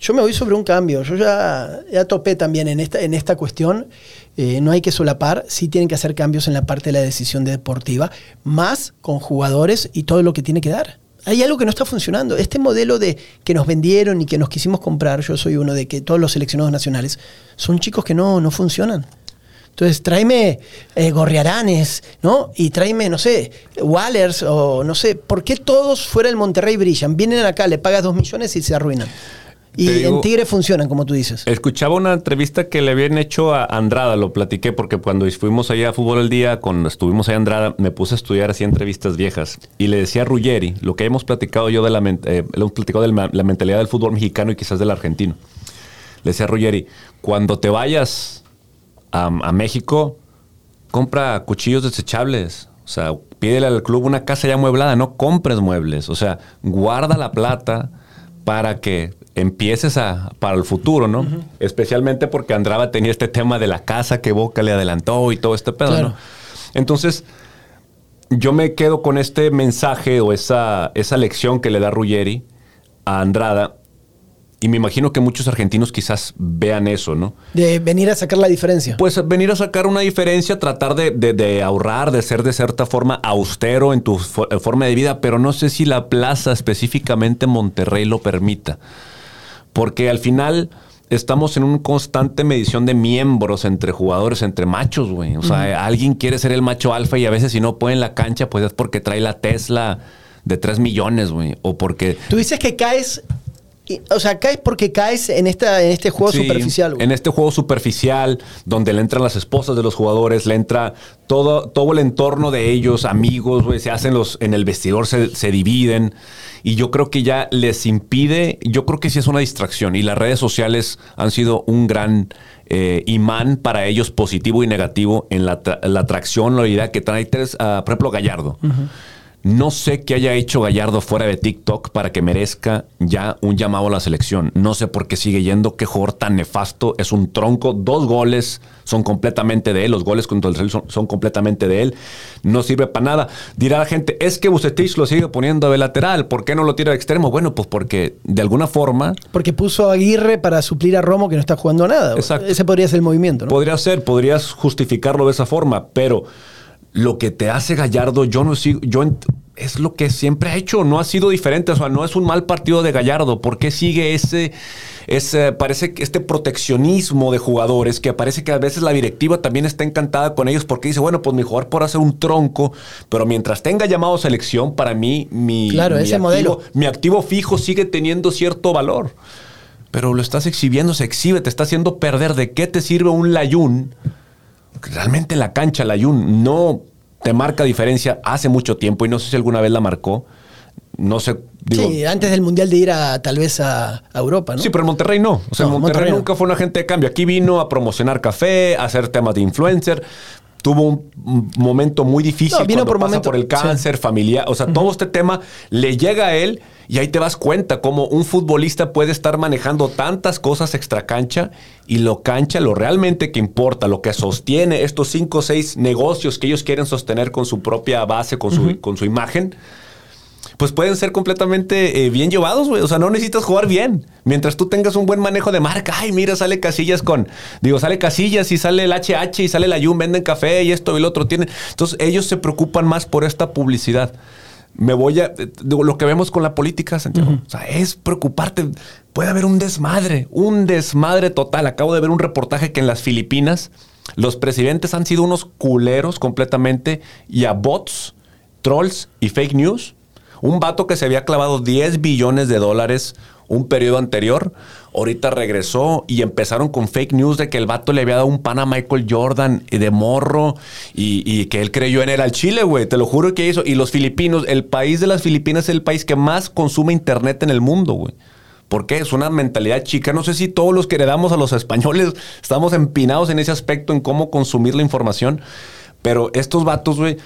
yo me voy sobre un cambio. Yo ya, ya topé también en esta, en esta cuestión. Eh, no hay que solapar. Sí tienen que hacer cambios en la parte de la decisión deportiva, más con jugadores y todo lo que tiene que dar. Hay algo que no está funcionando. Este modelo de que nos vendieron y que nos quisimos comprar, yo soy uno de que todos los seleccionados nacionales son chicos que no, no funcionan. Entonces, tráeme eh, Gorriaranes, ¿no? Y tráeme, no sé, Wallers o no sé. ¿Por qué todos fuera del Monterrey brillan? Vienen acá, le pagas dos millones y se arruinan. Y digo- en Tigre funcionan, como tú dices. Escuchaba una entrevista que le habían hecho a Andrada, lo platiqué porque cuando fuimos allá a Fútbol el Día, cuando estuvimos allá a Andrada, me puse a estudiar así entrevistas viejas y le decía a Ruggeri, lo que hemos platicado yo de la, eh, hemos platicado de la, la mentalidad del fútbol mexicano y quizás del argentino. Le decía a Ruggeri, cuando te vayas a, a México, compra cuchillos desechables. O sea, pídele al club una casa ya amueblada, no compres muebles. O sea, guarda la plata para que empieces a, para el futuro, ¿no? Especialmente porque Andrada tenía este tema de la casa que Boca le adelantó y todo este pedo, Claro. ¿no? Entonces, yo me quedo con este mensaje o esa, esa lección que le da Ruggeri a Andrada. Y me imagino que muchos argentinos quizás vean eso, ¿no? De venir a sacar la diferencia. Pues venir a sacar una diferencia, tratar de, de- de ahorrar, de ser de cierta forma austero en tu fo- forma de vida, pero no sé si la plaza, específicamente Monterrey, lo permita. Porque al final estamos en una constante medición de miembros entre jugadores, entre machos, güey. O sea, alguien quiere ser el macho alfa y a veces si no puede en la cancha, pues es porque trae la Tesla de 3 millones, güey. O porque... Tú dices que caes, o sea, caes porque caes en, esta, en este juego Sí, superficial. güey. En este juego superficial, donde le entran las esposas de los jugadores, le entra todo, todo el entorno de ellos, amigos, güey, se hacen los, en el vestidor se, se dividen. Y yo creo que ya les impide, yo creo que sí es una distracción. Y las redes sociales han sido un gran eh, imán para ellos, positivo y negativo, en la, la atracción, la idea que trae, ah, por ejemplo, Gallardo. No sé qué haya hecho Gallardo fuera de TikTok para que merezca ya un llamado a la selección. No sé por qué sigue yendo. Qué jugador tan nefasto. Es un tronco. Dos goles son completamente de él. Los goles contra el Real son, son completamente de él. No sirve para nada. Dirá la gente, es que Bucetich lo sigue poniendo de lateral. ¿Por qué no lo tira de extremo? Bueno, pues porque de alguna forma Porque puso a Aguirre para suplir a Romo que no está jugando nada. Exacto. Ese podría ser el movimiento, ¿no? Podría ser, podrías justificarlo de esa forma, pero lo que te hace Gallardo, yo no sigo, yo es lo que siempre ha hecho, no ha sido diferente, o sea, no es un mal partido de Gallardo, ¿por qué sigue ese, ese parece que este proteccionismo de jugadores que parece que a veces la directiva también está encantada con ellos porque dice, bueno, pues mi jugador por hacer un tronco, pero mientras tenga llamado selección, para mí mi, Claro, mi ese activo- modelo. mi activo fijo sigue teniendo cierto valor. Pero lo estás exhibiendo, se exhibe, te está haciendo perder. ¿De qué te sirve un Layún? Realmente en la cancha Layún no te marca diferencia hace mucho tiempo y no sé si alguna vez la marcó. No sé, digo. sí, antes del Mundial de ir a tal vez a, a Europa, ¿no? Sí, pero en Monterrey no. O sea, No, Monterrey, no. nunca fue un agente de cambio. Aquí vino a promocionar café, a hacer temas de influencer. Tuvo un momento muy difícil No, vino cuando por pasa momento- por el cáncer familiar. O sea, todo este tema le llega a él y ahí te das cuenta cómo un futbolista puede estar manejando tantas cosas extra cancha y lo cancha, lo realmente que importa, lo que sostiene estos cinco o seis negocios que ellos quieren sostener con su propia base, con su, con su imagen pues pueden ser completamente eh, bien llevados, güey. O sea, no necesitas jugar bien. Mientras tú tengas un buen manejo de marca. Ay, mira, sale Casillas con... Digo, sale Casillas y sale el HH y sale la Yum, venden café y esto y lo otro. Tienen... Entonces, ellos se preocupan más por esta publicidad. Me voy a... eh, digo, lo que vemos con la política, Santiago. O sea, es preocuparte. Puede haber un desmadre. Un desmadre total. Acabo de ver un reportaje que en las Filipinas los presidentes han sido unos culeros completamente y a bots, trolls y fake news. Un vato que se había clavado 10 billones de dólares un periodo anterior, ahorita regresó y empezaron con fake news de que el vato le había dado un pan a Michael Jordan de morro y, y que él creyó en él al Chile, güey. Te lo juro que hizo. Y los filipinos, el país de las Filipinas es el país que más consume internet en el mundo, güey. ¿Por qué? Es una mentalidad chica. No sé si todos los que heredamos a los españoles estamos empinados en ese aspecto, en cómo consumir la información. Pero estos vatos, güey,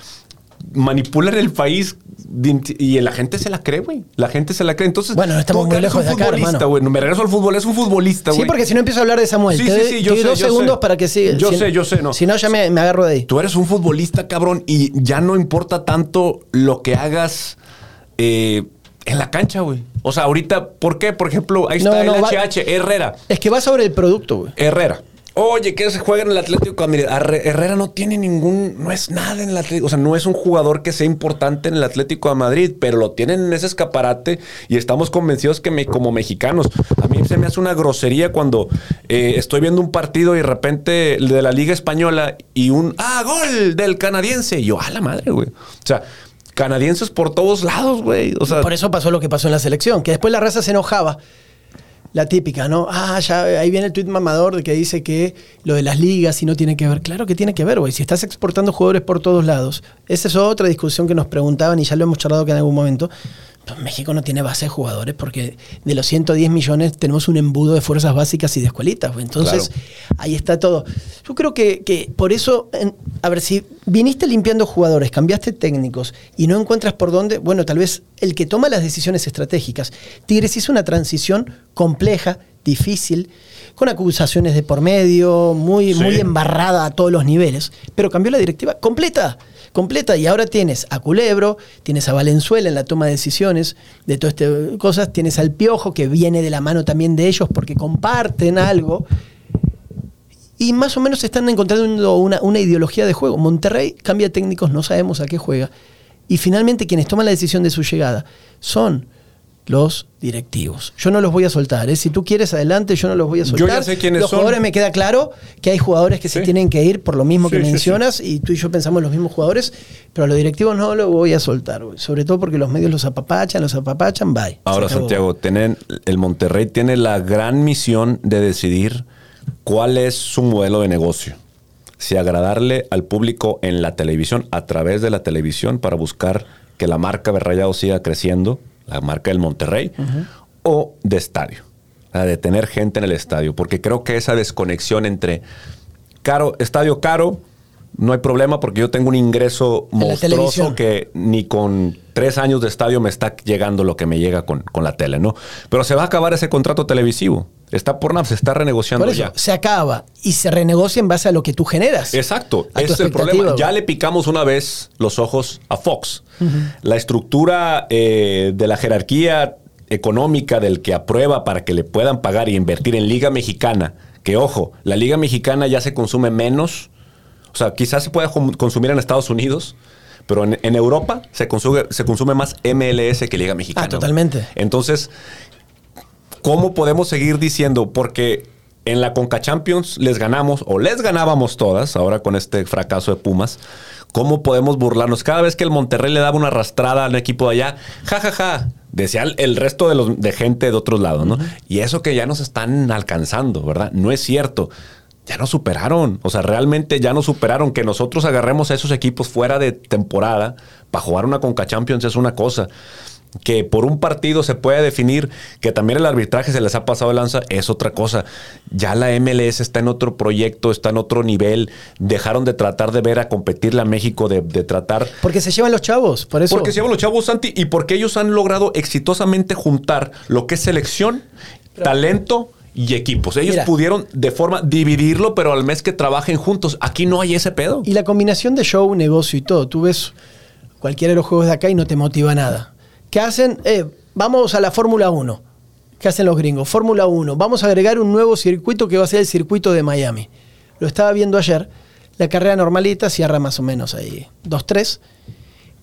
manipulan el país y la gente se la cree, güey. La gente se la cree. Entonces, Bueno, no estamos muy lejos de acá, futbolista, güey. Me regreso al fútbol, es un futbolista, Sí, güey. porque si no empiezo a hablar de Samuel, Sí, te sí, sí, te yo doy sé, dos yo segundos sé. para que siga. Yo si, sé, yo sé, no. Si no, ya me, me agarro de ahí. Tú eres un futbolista, cabrón, y ya no importa tanto lo que hagas eh, en la cancha, güey. O sea, ahorita, ¿por qué? Por ejemplo, ahí No, está no, el va- HH, Herrera. Es que va sobre el producto, güey. Herrera. Oye, que se juega en el Atlético. Mire, Arre- Herrera no tiene ningún, no es nada en el Atlético. O sea, no es un jugador que sea importante en el Atlético de Madrid, pero lo tienen en ese escaparate y estamos convencidos que me- como mexicanos, a mí se me hace una grosería cuando eh, estoy viendo un partido y de repente de la Liga Española y un, ah, gol del canadiense. Y yo, a la madre, güey. O sea, canadienses por todos lados, güey. O sea, Por eso pasó lo que pasó en la selección, que después la raza se enojaba. La típica, ¿no? Ah, ya ahí viene el tuit mamador de que dice que lo de las ligas y no tiene que ver. Claro que tiene que ver, güey. Si estás exportando jugadores por todos lados, esa es otra discusión que nos preguntaban y ya lo hemos charlado que en algún momento. México no tiene base de jugadores porque de los 110 millones tenemos un embudo de fuerzas básicas y de escuelitas. Entonces, ahí está todo. Yo creo que, que por eso, en- a ver, si viniste limpiando jugadores, cambiaste técnicos y no encuentras por dónde, bueno, tal vez el que toma las decisiones estratégicas. Tigres hizo una transición compleja, difícil, con acusaciones de por medio, muy, Sí. muy embarrada a todos los niveles, pero cambió la directiva completa, completa. Y ahora tienes a Culebro, tienes a Valenzuela en la toma de decisiones de todas estas cosas, tienes al Piojo que viene de la mano también de ellos porque comparten algo. Y más o menos están encontrando una, una ideología de juego. Monterrey cambia técnicos, no sabemos a qué juega. Y finalmente quienes toman la decisión de su llegada son los directivos. Yo no los voy a soltar. ¿eh? Si tú quieres, adelante, yo no los voy a Yo soltar. ya sé quiénes los son. jugadores me queda claro que hay jugadores que se Sí. tienen que ir por lo mismo Sí, que sí, sí. mencionas y tú y yo pensamos los mismos jugadores, pero a los directivos no los voy a soltar. Sobre todo porque los medios los apapachan, los apapachan, bye. Ahora, Se. Santiago, tienen, el Monterrey tiene la gran misión de decidir cuál es su modelo de negocio. Si agradarle al público en la televisión, a través de la televisión, para buscar que la marca Berrayado siga creciendo, la marca del Monterrey, o de estadio, la de tener gente en el estadio. Porque creo que esa desconexión entre caro, estadio caro, no hay problema porque yo tengo un ingreso monstruoso que ni con tres años de estadio me está llegando lo que me llega con, con la tele, ¿no? Pero se va a acabar ese contrato televisivo. Está por nada, se está renegociando Por eso, ya. se acaba y se renegocia en base a lo que tú generas. Exacto, ese es el problema. Ya le picamos una vez los ojos a Fox. La estructura eh, de la jerarquía económica del que aprueba para que le puedan pagar y invertir en Liga Mexicana, que ojo, la Liga Mexicana ya se consume menos, o sea, quizás se pueda consumir en Estados Unidos, pero en, en Europa se consume, se consume más MLS que Liga Mexicana. Ah, totalmente. Entonces, ¿cómo podemos seguir diciendo? Porque en la Conca Champions les ganamos o les ganábamos todas, ahora con este fracaso de Pumas. ¿Cómo podemos burlarnos? Cada vez que el Monterrey le daba una arrastrada al equipo de allá, ja, ja, ja, decía el- el resto de, los, de gente de otros lados, ¿no? Y eso que ya nos están alcanzando, ¿verdad? No es cierto. Ya nos superaron. O sea, realmente ya nos superaron. Que nosotros agarremos a esos equipos fuera de temporada para jugar una Conca Champions es una cosa que por un partido se puede definir que también el arbitraje se les ha pasado de lanza, es otra cosa. Ya la MLS está en otro proyecto, está en otro nivel. Dejaron de tratar de ver a competirle a México, de, de tratar. Porque se llevan los chavos, por eso. Porque se llaman los chavos Santi y porque ellos han logrado exitosamente juntar lo que es selección, talento y equipos. Ellos Mira. pudieron de forma dividirlo, pero al mes que trabajen juntos. Aquí no hay ese pedo. Y la combinación de show, negocio y todo. Tú ves cualquiera de los juegos de acá y no te motiva nada. ¿Qué hacen? Eh, vamos a la Fórmula 1. ¿Qué hacen los gringos? Fórmula 1. Vamos a agregar un nuevo circuito que va a ser el circuito de Miami. Lo estaba viendo ayer. La carrera normalita cierra más o menos ahí 2-3.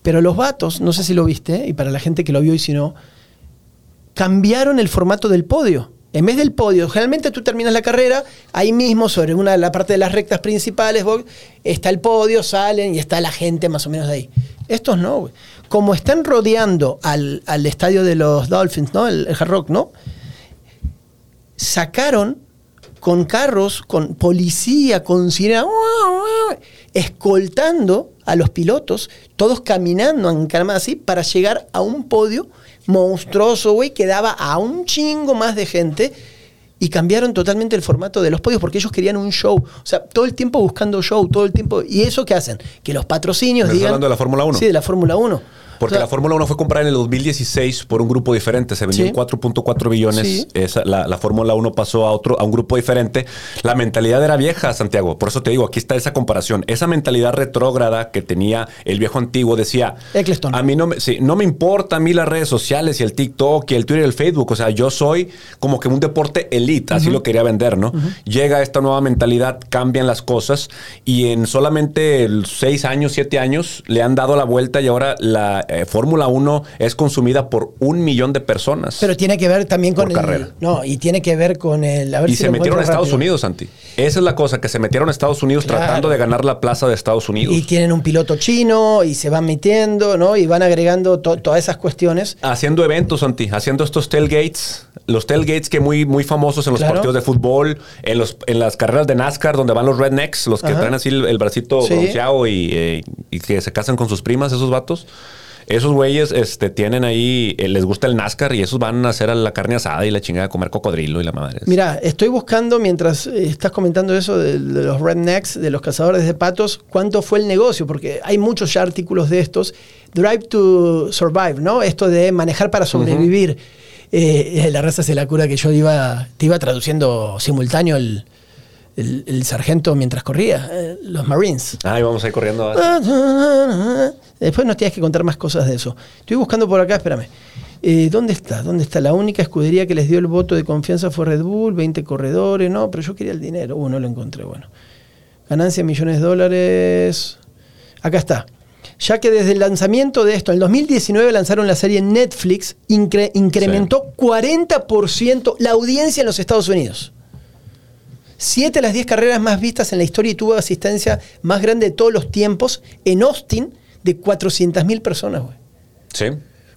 Pero los vatos, no sé si lo viste, y para la gente que lo vio y si no, cambiaron el formato del podio. En vez del podio, generalmente tú terminas la carrera, ahí mismo sobre una la parte de las rectas principales, está el podio, salen y está la gente más o menos ahí. Estos no, güey. Como están rodeando al, al estadio de los Dolphins, ¿no? El, el Hard Rock, ¿no? Sacaron con carros, con policía, con sirena, escoltando a los pilotos, todos caminando en calma así, para llegar a un podio monstruoso, güey, que daba a un chingo más de gente. Y cambiaron totalmente el formato de los podios porque ellos querían un show. O sea, todo el tiempo buscando show, todo el tiempo. ¿Y eso qué hacen? Que los patrocinios ¿Me estás digan. hablando de la Fórmula 1? Sí, de la Fórmula 1. Porque O sea, la Fórmula 1 fue comprada en el 2016 por un grupo diferente. Se vendió Sí. en 4.4 billones. Sí. Esa- la la Fórmula 1 pasó a otro, a un grupo diferente. La mentalidad era vieja, Santiago. Por eso te digo, aquí está esa comparación. Esa mentalidad retrógrada que tenía el viejo antiguo decía. Eccleston. A mí no me, sí, no me importa a mí las redes sociales y el TikTok y el Twitter y el Facebook. O sea, yo soy como que un deporte elite. Así lo quería vender, ¿no? Llega esta nueva mentalidad, cambian las cosas y en solamente seis años, siete años le han dado la vuelta y ahora la eh, Fórmula 1 es consumida por un millón de personas. Pero tiene que ver también con Por el. carrera. No, y tiene que ver con el. A ver y si se metieron a Estados rápido. Unidos, Santi. Esa es la cosa, que se metieron a Estados Unidos Claro. tratando de ganar la plaza de Estados Unidos. Y tienen un piloto chino y se van metiendo, ¿no? Y van agregando to- todas esas cuestiones. Haciendo eventos, Santi, haciendo estos tailgates, los tailgates que muy, muy famosos en los Claro. partidos de fútbol, en, los, en las carreras de NASCAR, donde van los rednecks, los que Ajá. traen así el, el bracito Sí. bronceado y, eh, y que se casan con sus primas, esos vatos. Esos güeyes este, tienen ahí, eh, les gusta el NASCAR y esos van a hacer a la carne asada y la chingada a comer cocodrilo y la madre. Mira, estoy buscando mientras eh, estás comentando eso de, de los rednecks, de los cazadores de patos, cuánto fue el negocio, porque hay muchos ya artículos de estos. Drive to Survive, ¿no? Esto de manejar para sobrevivir. Eh, la raza se la cura que yo iba, te iba traduciendo simultáneo el, el- el sargento mientras corría, eh, los Marines. Vamos a ir corriendo. Después nos tienes que contar más cosas de eso. Estoy buscando por acá, espérame. Eh, ¿Dónde está? ¿Dónde está? La única escudería que les dio el voto de confianza fue Red Bull, 20 corredores, no, pero yo quería el dinero. Uh, no lo encontré, bueno. Ganancia millones de dólares. Acá está. Ya que desde el lanzamiento de esto, en el 2019 lanzaron la serie en Netflix, incre- incrementó 40% la audiencia en los Estados Unidos. Siete de las 10 carreras más vistas en la historia y tuvo asistencia más grande de todos los tiempos en Austin de 400.000 personas, güey. Sí.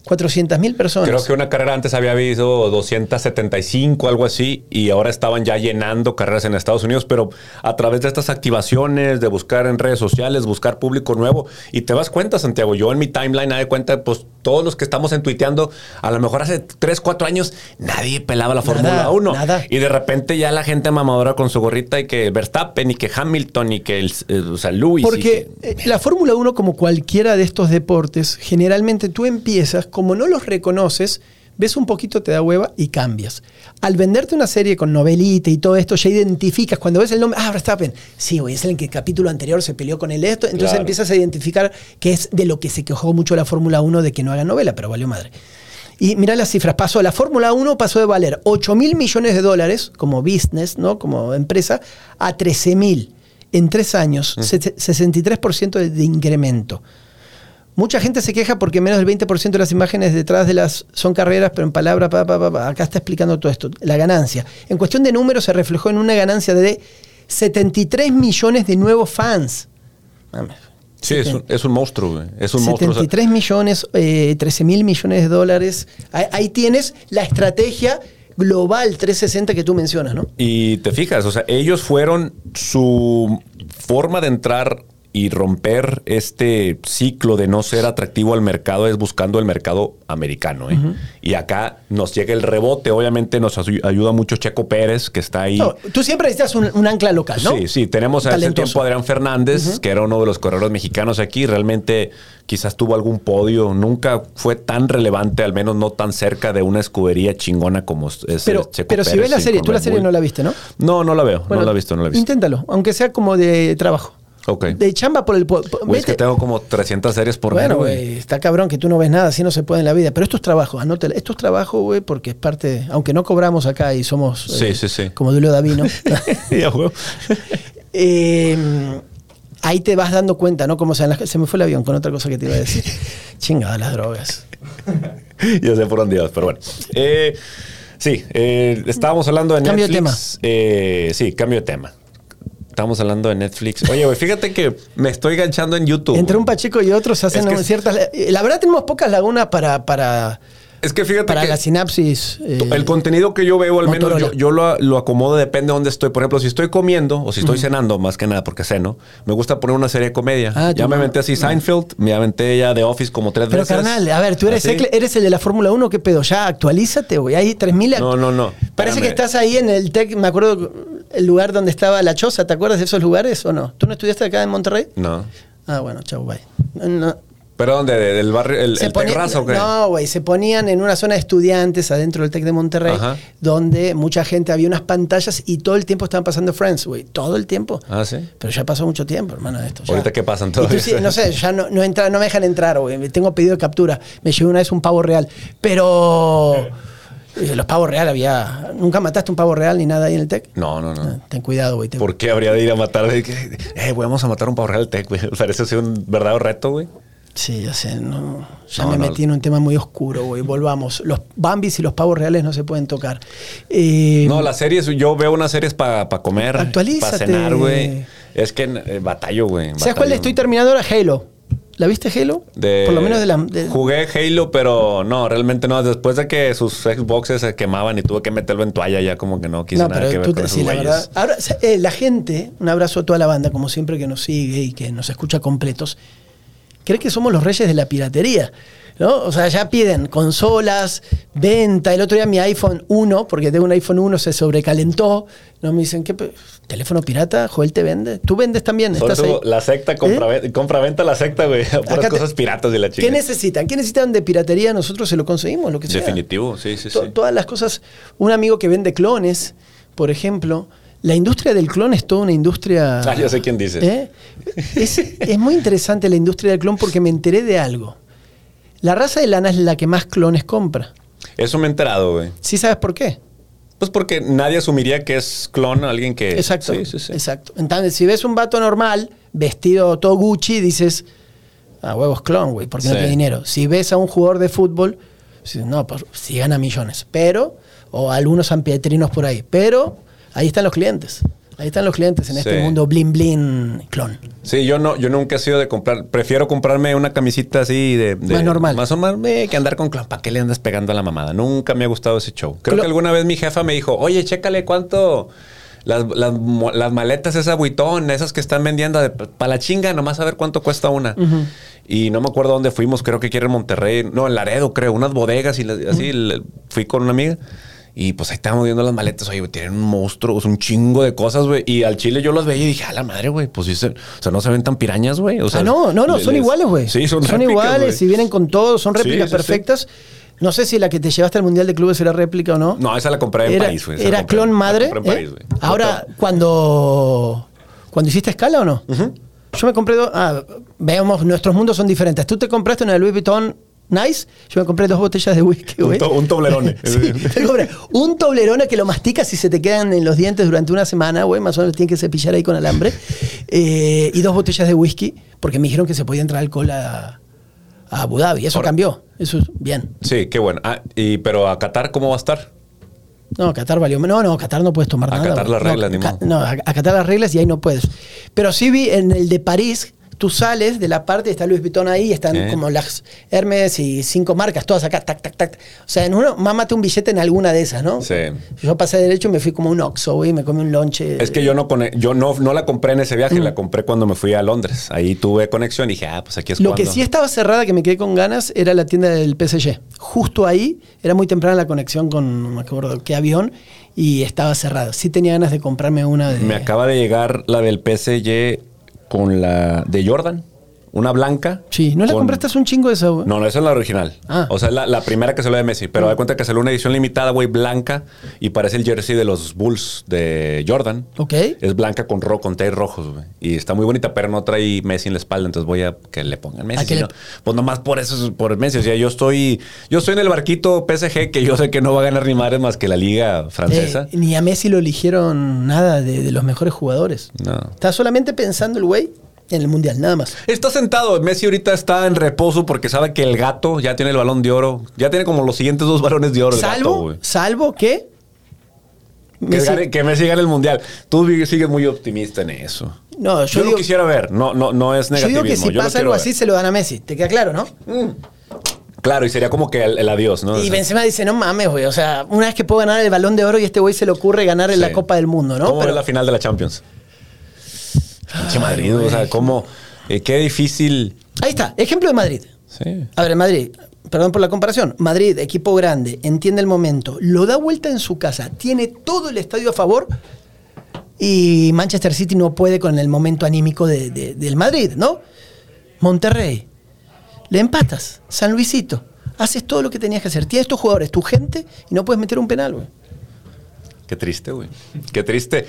400.000 personas. Creo que una carrera antes había habido 275, algo así, y ahora estaban ya llenando carreras en Estados Unidos, pero a través de estas activaciones, de buscar en redes sociales, buscar público nuevo, y te das cuenta, Santiago, yo en mi timeline me de cuenta, pues todos los que estamos en tuiteando, a lo mejor hace 3, 4 años nadie pelaba la Fórmula 1, nada. y de repente ya la gente mamadora con su gorrita y que Verstappen y que Hamilton y que el, o sea, Lewis. Porque que- eh, la Fórmula 1, como cualquiera de estos deportes, generalmente tú empiezas, como no los reconoces, ves un poquito, te da hueva y cambias. Al venderte una serie con novelita y todo esto, ya identificas, cuando ves el nombre, ah, Verstappen, sí, güey, es el que el capítulo anterior se peleó con el esto, entonces Claro. empiezas a identificar que es de lo que se quejó mucho la Fórmula 1 de que no haga novela, pero valió madre. Y mira las cifras, pasó, la Fórmula 1 pasó de valer 8 mil millones de dólares como business, ¿no? Como empresa, a 13 mil en tres años, se- 63% de, de incremento. Mucha gente se queja porque menos del 20% de las imágenes detrás de las son carreras, pero en palabra, pa, pa, pa, acá está explicando todo esto. La ganancia. En cuestión de números se reflejó en una ganancia de 73 millones de nuevos fans. Mames. Sí, es un, es un monstruo, güey. Es un monstruo. o sea, 73 millones, eh, 13 mil millones de dólares. Ahí, ahí tienes la estrategia global 360 que tú mencionas, ¿no? Y te fijas, o sea, ellos fueron su forma de entrar y romper este ciclo de no ser atractivo al mercado es buscando el mercado americano. ¿eh? Y acá nos llega el rebote. Obviamente nos ayu- ayuda mucho Checo Pérez, que está ahí. No, tú siempre necesitas un, un ancla local, ¿no? Sí, sí, tenemos a ese tiempo a Adrián Fernández, que era uno de los corredores mexicanos aquí. Realmente quizás tuvo algún podio. Nunca fue tan relevante, al menos no tan cerca de una escudería chingona como es Pero, Checo pero si ves la serie, tú la serie no la viste, ¿no? No, no la veo. Bueno, no la he visto, no la he visto. Inténtalo, aunque sea como de trabajo. Ok. De chamba por el... Güey, es que tengo como 300 series por Bueno, güey. está cabrón que tú no ves nada, así no se puede en la vida. Pero esto es trabajo, anótela. Esto es trabajo, güey, porque es parte... Aunque no cobramos acá y somos... Sí, eh, sí, sí. Como Dulio Davino. Eh, ahí te vas dando cuenta, ¿no? Como se, se me fue el avión con otra cosa que te iba a decir. Chingada las drogas. ya sé por dónde ibas, pero bueno. Eh, sí, eh, estábamos hablando de Cambio de Netflix. Eh, sí, cambio de tema. Estábamos hablando de Netflix. Oye, güey, fíjate que me estoy ganchando en YouTube. Entre un. Pacheco y otro se hacen Es que- ciertas... eh, La verdad tenemos pocas lagunas para, para, Es que fíjate para que la sinapsis. eh, el contenido que yo veo, al menos yo, yo lo, lo acomodo, depende de dónde estoy. Por ejemplo, si estoy comiendo o si estoy cenando, más que nada porque ceno, me gusta poner una serie de comedia. Ah, ya me aventé así Seinfeld, me aventé ya de Office como tres Pero veces. carnal, a ver, tú eres, ecle- eres el de la Fórmula 1, ¿qué pedo? Ya actualízate, güey. Hay 3000 act- No, no, no. Parece Espérame. que estás ahí en el TEC, me acuerdo el lugar donde estaba la choza, ¿te acuerdas de esos lugares o no? ¿Tú no estudiaste acá en Monterrey? No. Ah, bueno, chau, bye. No, ¿Pero dónde? ¿De- ¿Del barrio? ¿El, el ponía- terrazo o qué? No, güey, se ponían en una zona de estudiantes adentro del TEC de Monterrey, Ajá. donde mucha gente había unas pantallas y todo el tiempo estaban pasando Friends, güey. Todo el tiempo. Ah, sí. Pero ya pasó mucho tiempo, hermano, de esto. ya. ¿Ahorita qué pasan todavía? sí, no sé, ya no, no, entra- no me dejan entrar, güey. Tengo pedido de captura. Me llevé una vez un pavo real. Pero los pavos real había. ¿Nunca mataste un pavo real ni nada ahí en el TEC? No, no, no. Ah, Ten cuidado, güey. ¿Por qué habría de ir a matar? De que, eh, güey, vamos a matar un pavo real tech, güey. Parece ser un verdadero reto, güey. Sí, ya sé, no, ya No, me no. metí en un tema muy oscuro, güey. Volvamos. Los bambis y los pavos reales no se pueden tocar. Eh, No, las series, yo veo unas series para comer, para cenar, güey. Es que eh, batallo, güey. ¿Sabes cuál batallo. estoy terminando ahora? Halo. ¿La viste Halo? De- Por lo menos de la... de- Jugué Halo, pero no, realmente no. Después de que sus Xboxes se quemaban y tuve que meterlo en toalla, ya como que no quise no, nada que ver tú con sí, la verdad. Ahora, eh, la gente, un abrazo a toda la banda, como siempre que nos sigue y que nos escucha completos, cree que somos los reyes de la piratería. ¿No? O sea, ya piden consolas, venta. El otro día mi iPhone 1, porque tengo un iPhone 1, se sobrecalentó. No me dicen, ¿qué teléfono pirata? Joel te vende. Tú vendes también. Sobre ¿Estás todo la secta, compra- compra-venta la secta, güey. Te- cosas piratas de la chica. ¿Qué necesitan? ¿Qué necesitan de piratería? Nosotros se lo conseguimos, lo que sea. Definitivo, sí, sí, sí. To- Todas las cosas. Un amigo que vende clones, por ejemplo. La industria del clon es toda una industria. Ah, ya sé quién dices. ¿Eh? Es, es muy interesante la industria del clon porque me enteré de algo. La raza de lana es la que más clones compra. Eso me he enterado, güey. ¿Sí sabes por qué? Pues porque nadie asumiría que es clon alguien que. Exacto. Sí, sí, sí. Exacto. Entonces, si ves un vato normal, vestido todo Gucci, dices, ah, huevos clon, güey, porque no tiene dinero. Si ves a un jugador de fútbol, dices, no, pues si gana millones. Pero, o algunos sanpietrinos por ahí. Pero ahí están los clientes. Ahí están los clientes en este Sí. mundo blin blin clon. Sí, yo no, yo nunca he sido de comprar. Prefiero comprarme una camisita así de. de- Más normal. Más normal eh, que andar con clon. ¿Para qué le andas pegando a la mamada? Nunca me ha gustado ese show. Creo Clo- que alguna vez mi jefa me dijo, oye, chécale cuánto. Las, las, mo- las maletas, esa buitón, esas que están vendiendo para la chinga, nomás a ver cuánto cuesta una. Y no me acuerdo dónde fuimos, creo que aquí en Monterrey, no, en Laredo, creo, unas bodegas y las- así. le- fui con una amiga. Y pues ahí estábamos viendo las maletas, oye, güey, tienen un monstruo, un chingo de cosas, güey. Y al chile yo las veía y dije, a la madre, güey, pues sí, se- o sea, no se ven tan pirañas, güey. O sea, ah, no, no, no, le- son les- iguales, güey. Sí, son, son réplicas, iguales güey. y vienen con todo, son réplicas sí, perfectas. No sé si la que te llevaste al Mundial de Clubes era réplica o no. No, esa la compré en era, París, güey. Era compré- clon madre. en ¿eh? París. Ahora, cuando, cuando hiciste escala o no? Yo me compré dos. Ah, veamos, nuestros mundos son diferentes. Tú te compraste una de Louis Vuitton Nice. Yo me compré dos botellas de whisky, Un güey. to- un toblerone. sí, compré un toblerone que lo masticas y se te quedan en los dientes durante una semana, güey. Más o menos tienes que cepillar ahí con alambre. Eh, y dos botellas de whisky, porque me dijeron que se podía entrar alcohol a, a Abu Dhabi. Eso Ahora- cambió. Eso es bien. Sí, qué bueno. Ah, y, pero a Qatar, ¿cómo va a estar? No, Qatar valió. No, no, Qatar no puedes tomar nada. Acatar las reglas, no, ni. No, a- acatar las reglas y ahí no puedes. Pero sí vi en el de París, tú sales de la parte, está Louis Vuitton ahí, están como las Hermes y cinco marcas, todas acá, tac, tac, tac. O sea, en uno, mámate un billete en alguna de esas, ¿no? Sí. Yo pasé derecho y me fui como un Oxxo, güey, me comí un lonche. Es que yo no yo no, no la compré en ese viaje, Mm. la compré cuando me fui a Londres. Ahí tuve conexión y dije, ah, pues aquí es Lo cuando. que sí estaba cerrada, que me quedé con ganas, era la tienda del PSG. Justo ahí, era muy temprana la conexión con, no me acuerdo qué avión, y estaba cerrada. Sí tenía ganas de comprarme una de... Me acaba de llegar la del PSG con la de Jordan, una blanca. Sí, ¿no la con- compraste hace un chingo de esa? güey? No, no, esa es la original. Ah. O sea, es la, la primera que salió de Messi. Pero da cuenta que salió una edición limitada, güey, blanca. Y parece el jersey de los Bulls de Jordan. Ok. Es blanca con rojo, con tags rojos, güey. Y está muy bonita, pero no trae Messi en la espalda. Entonces voy a que le pongan Messi. ¿A que si le- no, Pues nomás por eso, es por Messi. O sea, yo estoy, yo estoy en el barquito PSG que yo sé que no va a ganar ni madres más que la liga francesa. Eh, ni a Messi lo eligieron nada de, de los mejores jugadores. No. Está solamente pensando el güey en el mundial, nada más. Está sentado. Messi ahorita está en reposo porque sabe que el gato ya tiene el balón de oro. Ya tiene como los siguientes dos balones de oro. el gato, Salvo, salvo que. Que, Messi- gane- que Messi gane el mundial. Tú sigues muy optimista en eso. No, yo Yo, digo- lo quisiera ver. No, no, no es yo negativismo. digo que si Yo pasa algo así, se lo dan a Messi. ¿Te queda claro, no? Claro, y sería como que el, el adiós, ¿no? Y Benzema dice, no mames, güey. O sea, una vez que puedo ganar el balón de oro y este güey se le ocurre ganar en la. Copa del Mundo, ¿no? ¿Cómo Pero- la final de la Champions? Pinche Madrid, güey. o sea, cómo. eh, qué difícil. Ahí está, ejemplo de Madrid. Sí. A ver, Madrid, perdón por la comparación. Madrid, equipo grande, entiende el momento, lo da vuelta en su casa, tiene todo el estadio a favor y Manchester City no puede con el momento anímico de- de- del Madrid, ¿no? Monterrey, le empatas. San Luisito, haces todo lo que tenías que hacer. Tienes tus jugadores, tu gente y no puedes meter un penal, güey. Qué triste, güey. Qué triste.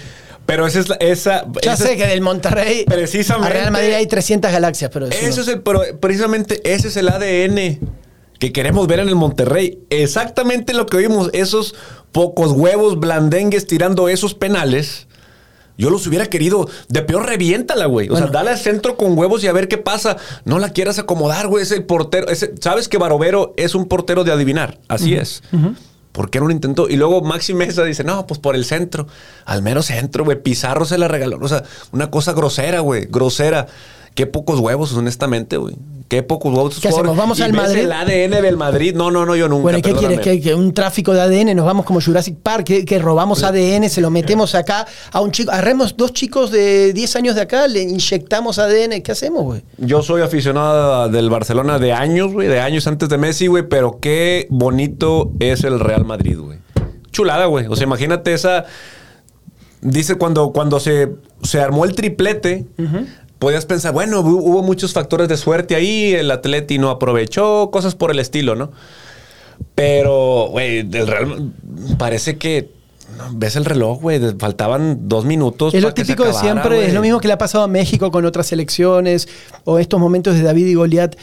Pero esa es la- esa. Ya esa sé que del Monterrey Precisamente- a Real Madrid hay 300 galaxias, pero eso Eso no. es el, pero precisamente ese es el ADN que queremos ver en el Monterrey. Exactamente lo que vimos, esos pocos huevos blandengues tirando esos penales. Yo los hubiera querido. De peor, reviéntala, güey. O sea, dale al centro con huevos y a ver qué pasa. No la quieras acomodar, güey. Ese portero. Ese, ¿Sabes que Barovero es un portero de adivinar? Así es. ¿Por qué no lo intentó? Y luego Maxi Mesa dice, no, pues por el centro. Al mero centro, güey. Pizarro se la regaló. O sea, una cosa grosera, güey. Grosera. Qué pocos huevos, honestamente, güey. Qué pocos huevos. ¿Qué hacemos? ¿Vamos al Madrid? el ADN del Madrid? No, no, no, yo nunca. Bueno, ¿qué quieres? ¿Que, un tráfico de ADN? ¿Nos vamos como Jurassic Park? ¿Que, robamos ADN, se lo metemos acá a un chico? Agarremos dos chicos de 10 años de acá, le inyectamos ADN. ¿Qué hacemos, güey? Yo soy aficionado del Barcelona de años, güey, de años antes de Messi, güey, pero qué bonito es el Real Madrid, güey. Chulada, güey. O sea, imagínate esa... Dice cuando, cuando se, se armó el triplete, podías pensar, bueno, hubo muchos factores de suerte ahí, el Atleti no aprovechó, cosas por el estilo, ¿no? Pero, güey, del Real parece que ves el reloj, güey, faltaban dos minutos. Es lo típico de siempre, es lo mismo que le ha pasado a México con otras selecciones o estos momentos de David y Goliat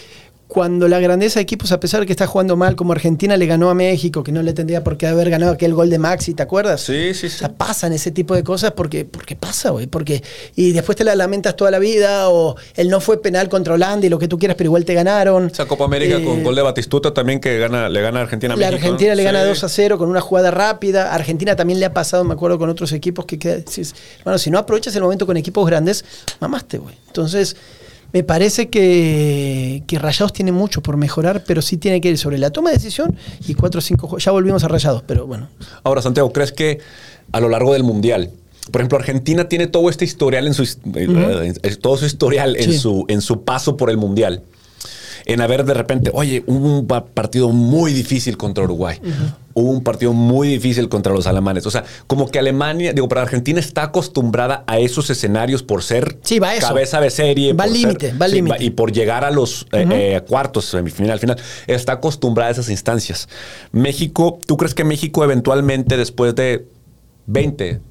cuando la grandeza de equipos, a pesar de que está jugando mal, como Argentina le ganó a México, que no le tendría por qué haber ganado aquel gol de Maxi, ¿te acuerdas? Sí, sí, sí. O sea, pasan ese tipo de cosas porque, porque pasa, güey. Porque, y después te la lamentas toda la vida, o él no fue penal contra Holanda y lo que tú quieras, pero igual te ganaron. Sea, Copa América con eh, gol de Batistuta también que gana, le gana a Argentina a La Argentina le gana 2 a 0 con una jugada rápida. Argentina también le ha pasado, me acuerdo, con otros equipos que, bueno, si no aprovechas el momento con equipos grandes, mamaste, güey. Entonces, me parece que, que, Rayados tiene mucho por mejorar, pero sí tiene que ir sobre la toma de decisión y cuatro o cinco. Ya volvimos a Rayados, pero bueno. Ahora, Santiago, ¿crees que a lo largo del Mundial, por ejemplo, Argentina tiene todo este historial en su, eh, todo su historial en, su, en su paso por el Mundial? En haber de repente, oye, hubo un partido muy difícil contra Uruguay. Hubo un partido muy difícil contra los alemanes. O sea, como que Alemania, digo, para Argentina está acostumbrada a esos escenarios por ser cabeza de serie. Va límite, va al límite. y por llegar a los eh, eh, cuartos, semifinal, final. Está acostumbrada a esas instancias. México, ¿tú crees que México eventualmente después de 20,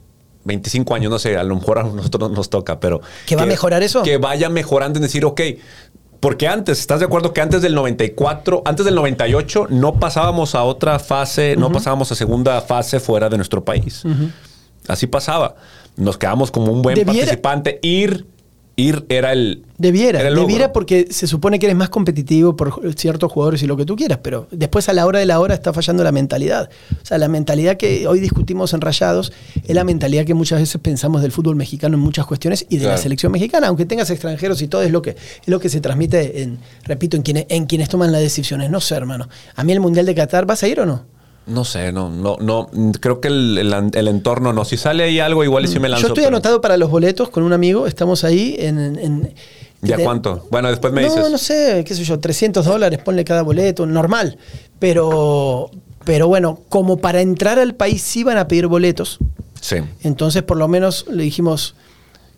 25 años, no sé, a lo mejor a nosotros nos toca, pero... ¿Que va a mejorar eso? Que vaya mejorando en decir, ok, porque antes, ¿estás de acuerdo que antes del 94, antes del 98, no pasábamos a otra fase, no pasábamos a segunda fase fuera de nuestro país? Así pasaba. Nos quedamos como un buen participante. Ir ir era el. Debiera, debiera porque se supone que eres más competitivo por ciertos jugadores y lo que tú quieras, pero después a la hora de la hora está fallando la mentalidad. O sea, la mentalidad que hoy discutimos en Rayados es la mentalidad que muchas veces pensamos del fútbol mexicano en muchas cuestiones y de la selección mexicana, aunque tengas extranjeros y todo, es lo que, es lo que se transmite, en, repito, en quienes, en quienes toman las decisiones. No sé, hermano. A mí el Mundial de Qatar, ¿vas a ir o no? No sé, no, no, no. Creo que el, entorno no. Si sale ahí algo, igual y si me lanzo. Yo estoy anotado para los boletos con un amigo. Estamos ahí en. ¿Ya cuánto? Bueno, después me dices. No, no sé, qué sé yo, 300 dólares, ponle cada boleto, normal. Pero, pero bueno, como para entrar al país sí van a pedir boletos. Sí. Entonces, por lo menos le dijimos,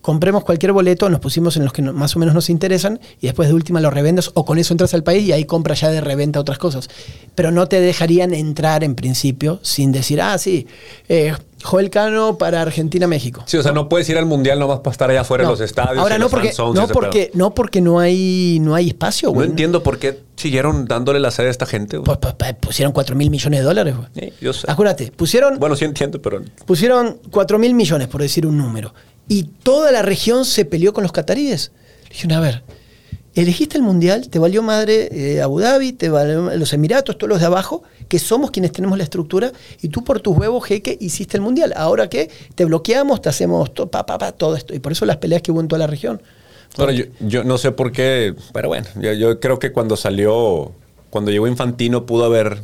compremos cualquier boleto, nos pusimos en los que más o menos nos interesan y después de última los revendes o con eso entras al país y ahí compras ya de reventa otras cosas. Pero no te dejarían entrar en principio sin decir, ah, sí, eh, Joel Cano para Argentina-México. Sí, o sea, no puedes ir al Mundial nomás para estar allá afuera en los estadios. Ahora no, porque, no, porque, no porque no hay, no hay espacio, güey. No entiendo por qué siguieron dándole la sede a esta gente. Pues, pues, pues, pusieron 4 mil millones de dólares, güey. Sí, yo sé. Acuérdate, pusieron... Bueno, sí entiendo, pero... Pusieron 4 mil millones, por decir un número y toda la región se peleó con los cataríes. Le dijeron, a ver, elegiste el mundial, te valió madre eh, Abu Dhabi, te valió los Emiratos, todos los de abajo, que somos quienes tenemos la estructura, y tú por tus huevos, jeque, hiciste el mundial. Ahora qué? Te bloqueamos, te hacemos todo esto. Y por eso las peleas que hubo en toda la región. Bueno, yo, no sé por qué, pero bueno, yo, yo creo que cuando salió, cuando llegó Infantino pudo haber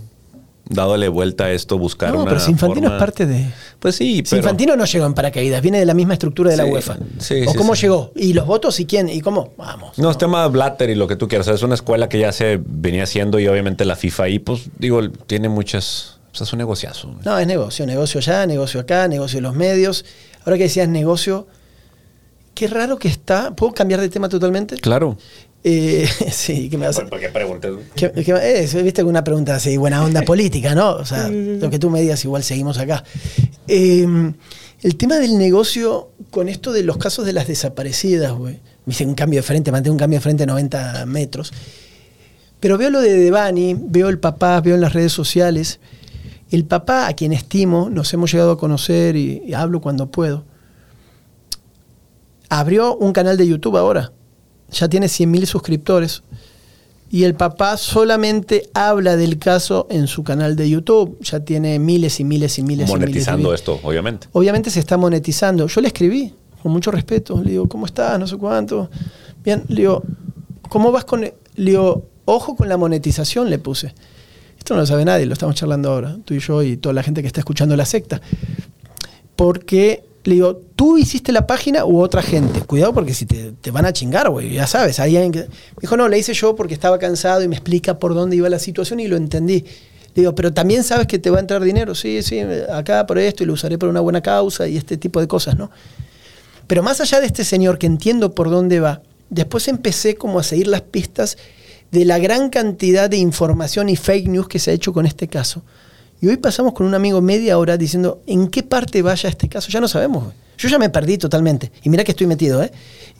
dándole vuelta a esto, buscar no, pero Infantino es parte de... Pues sí, pero... Infantino no llegó en paracaídas, viene de la misma estructura de la UEFA. Sí, ¿O cómo llegó? ¿Y los votos y quién? ¿Y cómo? Vamos. No, es tema Blatter y lo que tú quieras. es una escuela que ya se venía haciendo y obviamente la FIFA ahí, pues digo, tiene muchas... O sea, es un negociazo. No, es negocio. Negocio allá, negocio acá, negocio en los medios. Ahora que decías negocio... Qué raro que está. ¿Puedo cambiar de tema totalmente? Claro. Eh, sí, ¿qué me vas ¿Por qué preguntas? Viste una pregunta así, buena onda política, ¿no? O sea, lo que tú me digas, igual seguimos acá. Em, el tema del negocio con esto de los casos de las desaparecidas, güey. Me hice un cambio de frente, mantengo un cambio de frente de 90 metros. Pero veo lo de Devani, veo el papá, veo en las redes sociales. El papá, a quien estimo, nos hemos llegado a conocer y hablo cuando puedo Abrió un canal de YouTube ahora. Ya tiene 100.000 suscriptores. Y el papá solamente habla del caso en su canal de YouTube. Ya tiene miles y miles y miles Monetizando y miles esto, obviamente. Obviamente se está monetizando. Yo le escribí con mucho respeto. Le digo, ¿cómo estás? No sé cuánto. Bien, le digo, ¿cómo vas con.? Le digo, ojo con la monetización, le puse. Esto no lo sabe nadie, lo estamos charlando ahora, tú y yo y toda la gente que está escuchando la secta. Porque le digo, ¿tú hiciste la página u otra gente? Cuidado porque si te, te van a chingar, güey, ya sabes. Hay alguien que... Dijo, no, la hice yo porque estaba cansado y me explica por dónde iba la situación y lo entendí. Le digo, pero también sabes que te va a entrar dinero. Sí, sí, acá por esto y lo usaré por una buena causa y este tipo de cosas, ¿no? Pero más allá de este señor que entiendo por dónde va, después empecé como a seguir las pistas de la gran cantidad de información y fake news que se ha hecho con este caso. Y hoy pasamos con un amigo media hora diciendo en qué parte vaya este caso. Ya no sabemos. Yo ya me perdí totalmente. Y mira que estoy metido, ¿eh?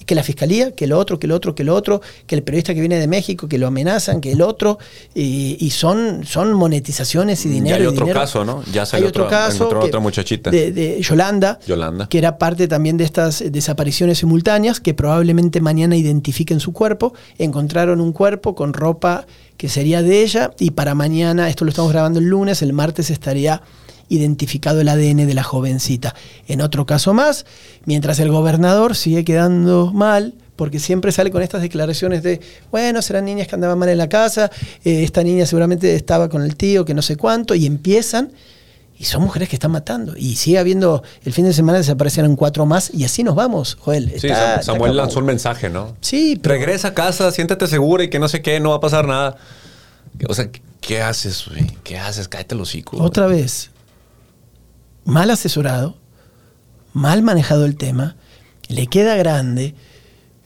Que la fiscalía, que lo otro, que lo otro, que lo otro, que el periodista que viene de México, que lo amenazan, que el otro. Y, y son, son monetizaciones y dinero. Ya hay y otro dinero. caso, ¿no? Ya salió otro otra, caso. que- otra muchachita. De, de Yolanda. Yolanda. Que era parte también de estas desapariciones simultáneas, que probablemente mañana identifiquen su cuerpo. Encontraron un cuerpo con ropa que sería de ella y para mañana, esto lo estamos grabando el lunes, el martes estaría identificado el ADN de la jovencita. En otro caso más, mientras el gobernador sigue quedando mal, porque siempre sale con estas declaraciones de, bueno, serán niñas que andaban mal en la casa, eh, esta niña seguramente estaba con el tío, que no sé cuánto, y empiezan, y son mujeres que están matando. Y sigue habiendo, el fin de semana desaparecieron cuatro más, y así nos vamos, Joel. Sí, Está- Samuel lanzó un mensaje, ¿no? Sí, pero- Regresa a casa, siéntate segura y que no sé qué, no va a pasar nada. O sea, ¿qué haces, güey? ¿Qué haces? Cállate los hocico. Otra vez, mal asesorado, mal manejado el tema, le queda grande.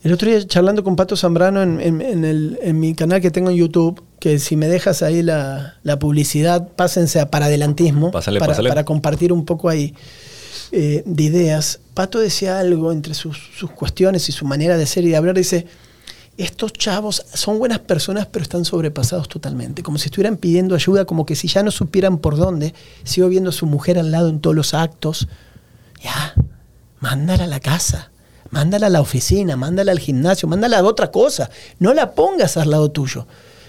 El otro día charlando con Pato Zambrano en, en- en el- en mi canal que tengo en YouTube, que si me dejas ahí la, la publicidad, pásense a para adelantismo, Pásale, para, pásale. para compartir un poco ahí eh, de ideas. Pato decía algo entre sus, sus cuestiones y su manera de ser y de hablar, dice, estos chavos son buenas personas, pero están sobrepasados totalmente. Como si estuvieran pidiendo ayuda, como que si ya no supieran por dónde. Sigo viendo a su mujer al lado en todos los actos. Ya, mándala a la casa, mándala a la oficina, mándala al gimnasio, mándala a otra cosa. No la pongas al lado tuyo.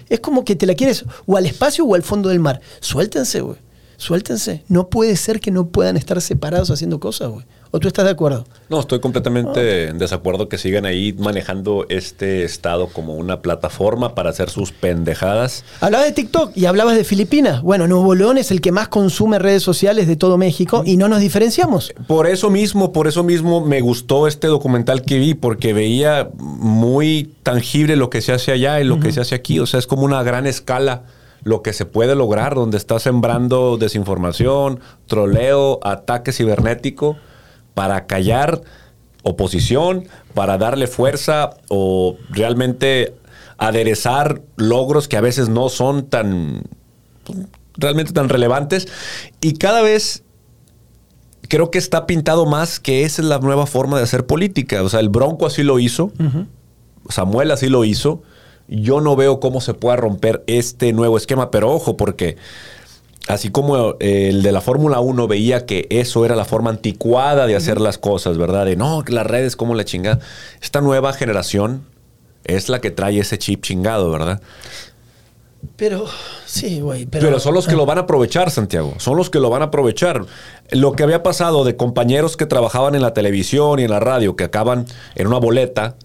Es como que te la quieres o al espacio o al fondo del mar. Suéltense, güey. Suéltense. No puede ser que no puedan estar separados haciendo cosas, güey. ¿O tú estás de acuerdo? No, estoy completamente en desacuerdo que sigan ahí manejando este estado como una plataforma para hacer sus pendejadas. Hablabas de TikTok y hablabas de Filipinas. Bueno, Nuevo León es el que más consume redes sociales de todo México y no nos diferenciamos. Por eso mismo, por eso mismo me gustó este documental que vi, porque veía muy tangible lo que se hace allá y lo que se hace aquí. O sea, es como una gran escala lo que se puede lograr, donde está sembrando desinformación, troleo, ataque cibernético, para callar oposición, para darle fuerza o realmente aderezar logros que a veces no son tan realmente tan relevantes. Y cada vez creo que está pintado más que esa es la nueva forma de hacer política. O sea, el Bronco así lo hizo, Samuel así lo hizo. Yo no veo cómo se pueda romper este nuevo esquema, pero ojo, porque así como eh, el de la Fórmula 1 veía que eso era la forma anticuada de hacer las cosas, ¿verdad? De no, las redes como la chingada. Esta nueva generación es la que trae ese chip chingado, ¿verdad? Pero, sí, güey. Pero, Pero, son los que lo van a aprovechar, Santiago. Son los que lo van a aprovechar. Lo que había pasado de compañeros que trabajaban en la televisión y en la radio que acaban en una boleta,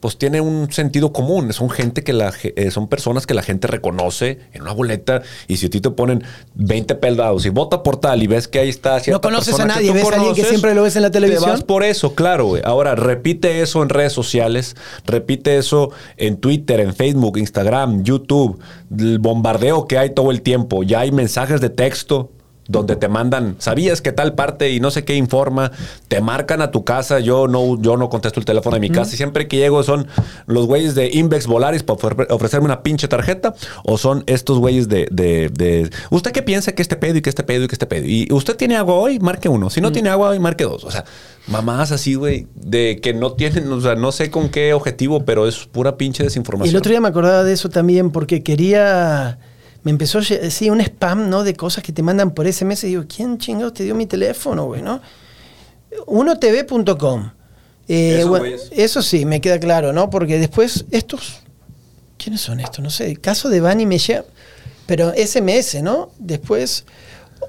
pues tiene un sentido común. Son gente que la, eh, son personas que la gente reconoce en una boleta. Y si a ti te ponen 20 peldados y vota por tal y ves que ahí está cierta No conoces persona a nadie, ves a alguien que siempre lo ves en la televisión. Te vas por eso, claro, güey. Ahora, repite eso en redes sociales, repite eso en Twitter, en Facebook, Instagram, YouTube, el bombardeo que hay todo el tiempo. Ya hay mensajes de texto donde te mandan, ¿sabías que tal parte y no sé qué informa? Te marcan a tu casa, yo no, yo no contesto el teléfono de mi casa y siempre que llego son los güeyes de Invex Volaris para ofre- ofrecerme una pinche tarjeta o son estos güeyes de, de, de, ¿usted qué piensa que este pedo y que este pedo y que este pedo? Y usted tiene agua hoy, marque uno. Si no tiene agua hoy, marque dos. O sea, mamás así, güey, de que no tienen, o sea, no sé con qué objetivo, pero es pura pinche Y desinformación. el otro día me acordaba de eso también porque quería. Me empezó, sí, un spam, ¿no? De cosas que te mandan por SMS. Y digo, ¿quién chingados te dio mi teléfono, güey, no? unotv.com. Eh, bueno, eso sí, me queda claro, ¿no? Porque después, estos. ¿Quiénes son estos? No sé. Caso de Bani me llega. Pero SMS, ¿no? Después.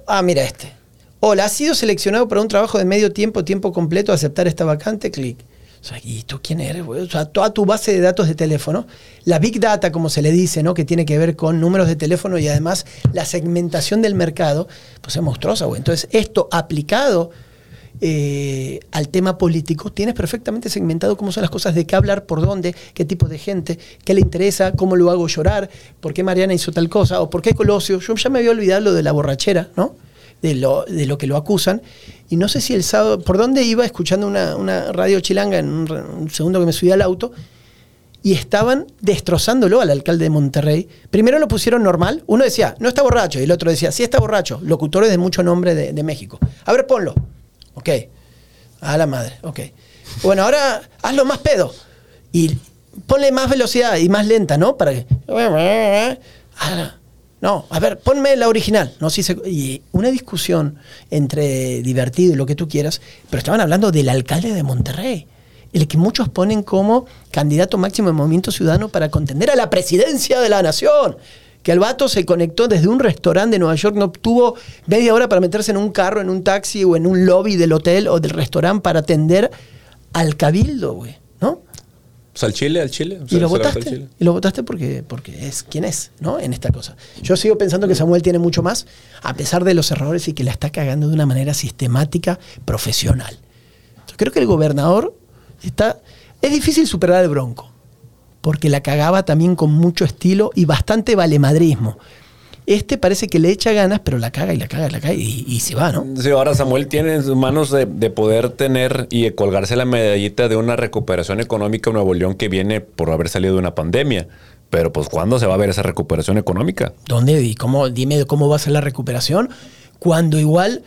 Ah, mira este. Hola, ¿has sido seleccionado para un trabajo de medio tiempo, tiempo completo? ¿Aceptar esta vacante? Clic. O sea, ¿y tú quién eres, güey? O sea, toda tu base de datos de teléfono, la Big Data, como se le dice, ¿no? Que tiene que ver con números de teléfono y además la segmentación del mercado, pues es monstruosa, güey. Entonces, esto aplicado eh, al tema político, tienes perfectamente segmentado cómo son las cosas, de qué hablar, por dónde, qué tipo de gente, qué le interesa, cómo lo hago llorar, por qué Mariana hizo tal cosa, o por qué Colosio. Yo ya me había olvidado lo de la borrachera, ¿no? De lo, de lo que lo acusan. Y no sé si el sábado, por dónde iba escuchando una, una radio chilanga en un, segundo que me subí al auto, y estaban destrozándolo al alcalde de Monterrey. Primero lo pusieron normal. Uno decía, no está borracho. Y el otro decía, sí está borracho. Locutores de mucho nombre de, de México. A ver, ponlo. Ok. A la madre. Ok. Bueno, ahora hazlo más pedo. Y ponle más velocidad y más lenta, ¿no? Para que. Ah, No, a ver, ponme la original. No, sí se- y una discusión entre divertido y lo que tú quieras, pero estaban hablando del alcalde de Monterrey, el que muchos ponen como candidato máximo de Movimiento Ciudadano para contender a la presidencia de la nación. Que el vato se conectó desde un restaurante de Nueva York, no tuvo media hora para meterse en un carro, en un taxi o en un lobby del hotel o del restaurante para atender al cabildo, güey, ¿no? Pues al Chile, al Chile. Y lo votaste. Y lo votaste porque, porque es quien es, ¿no? En esta cosa. Yo sigo pensando que Samuel tiene mucho más, a pesar de los errores y que la está cagando de una manera sistemática, profesional. Yo creo que el gobernador está. Es difícil superar al bronco, porque la cagaba también con mucho estilo y bastante valemadrismo. Este parece que le echa ganas, pero la caga y la caga y la caga y, y se va, ¿no? Sí, ahora Samuel tiene en sus manos de, de poder tener y de colgarse la medallita de una recuperación económica en Nuevo León que viene por haber salido de una pandemia. Pero pues ¿cuándo se va a ver esa recuperación económica? ¿Dónde? ¿Y cómo? Dime cómo va a ser la recuperación. Cuando igual.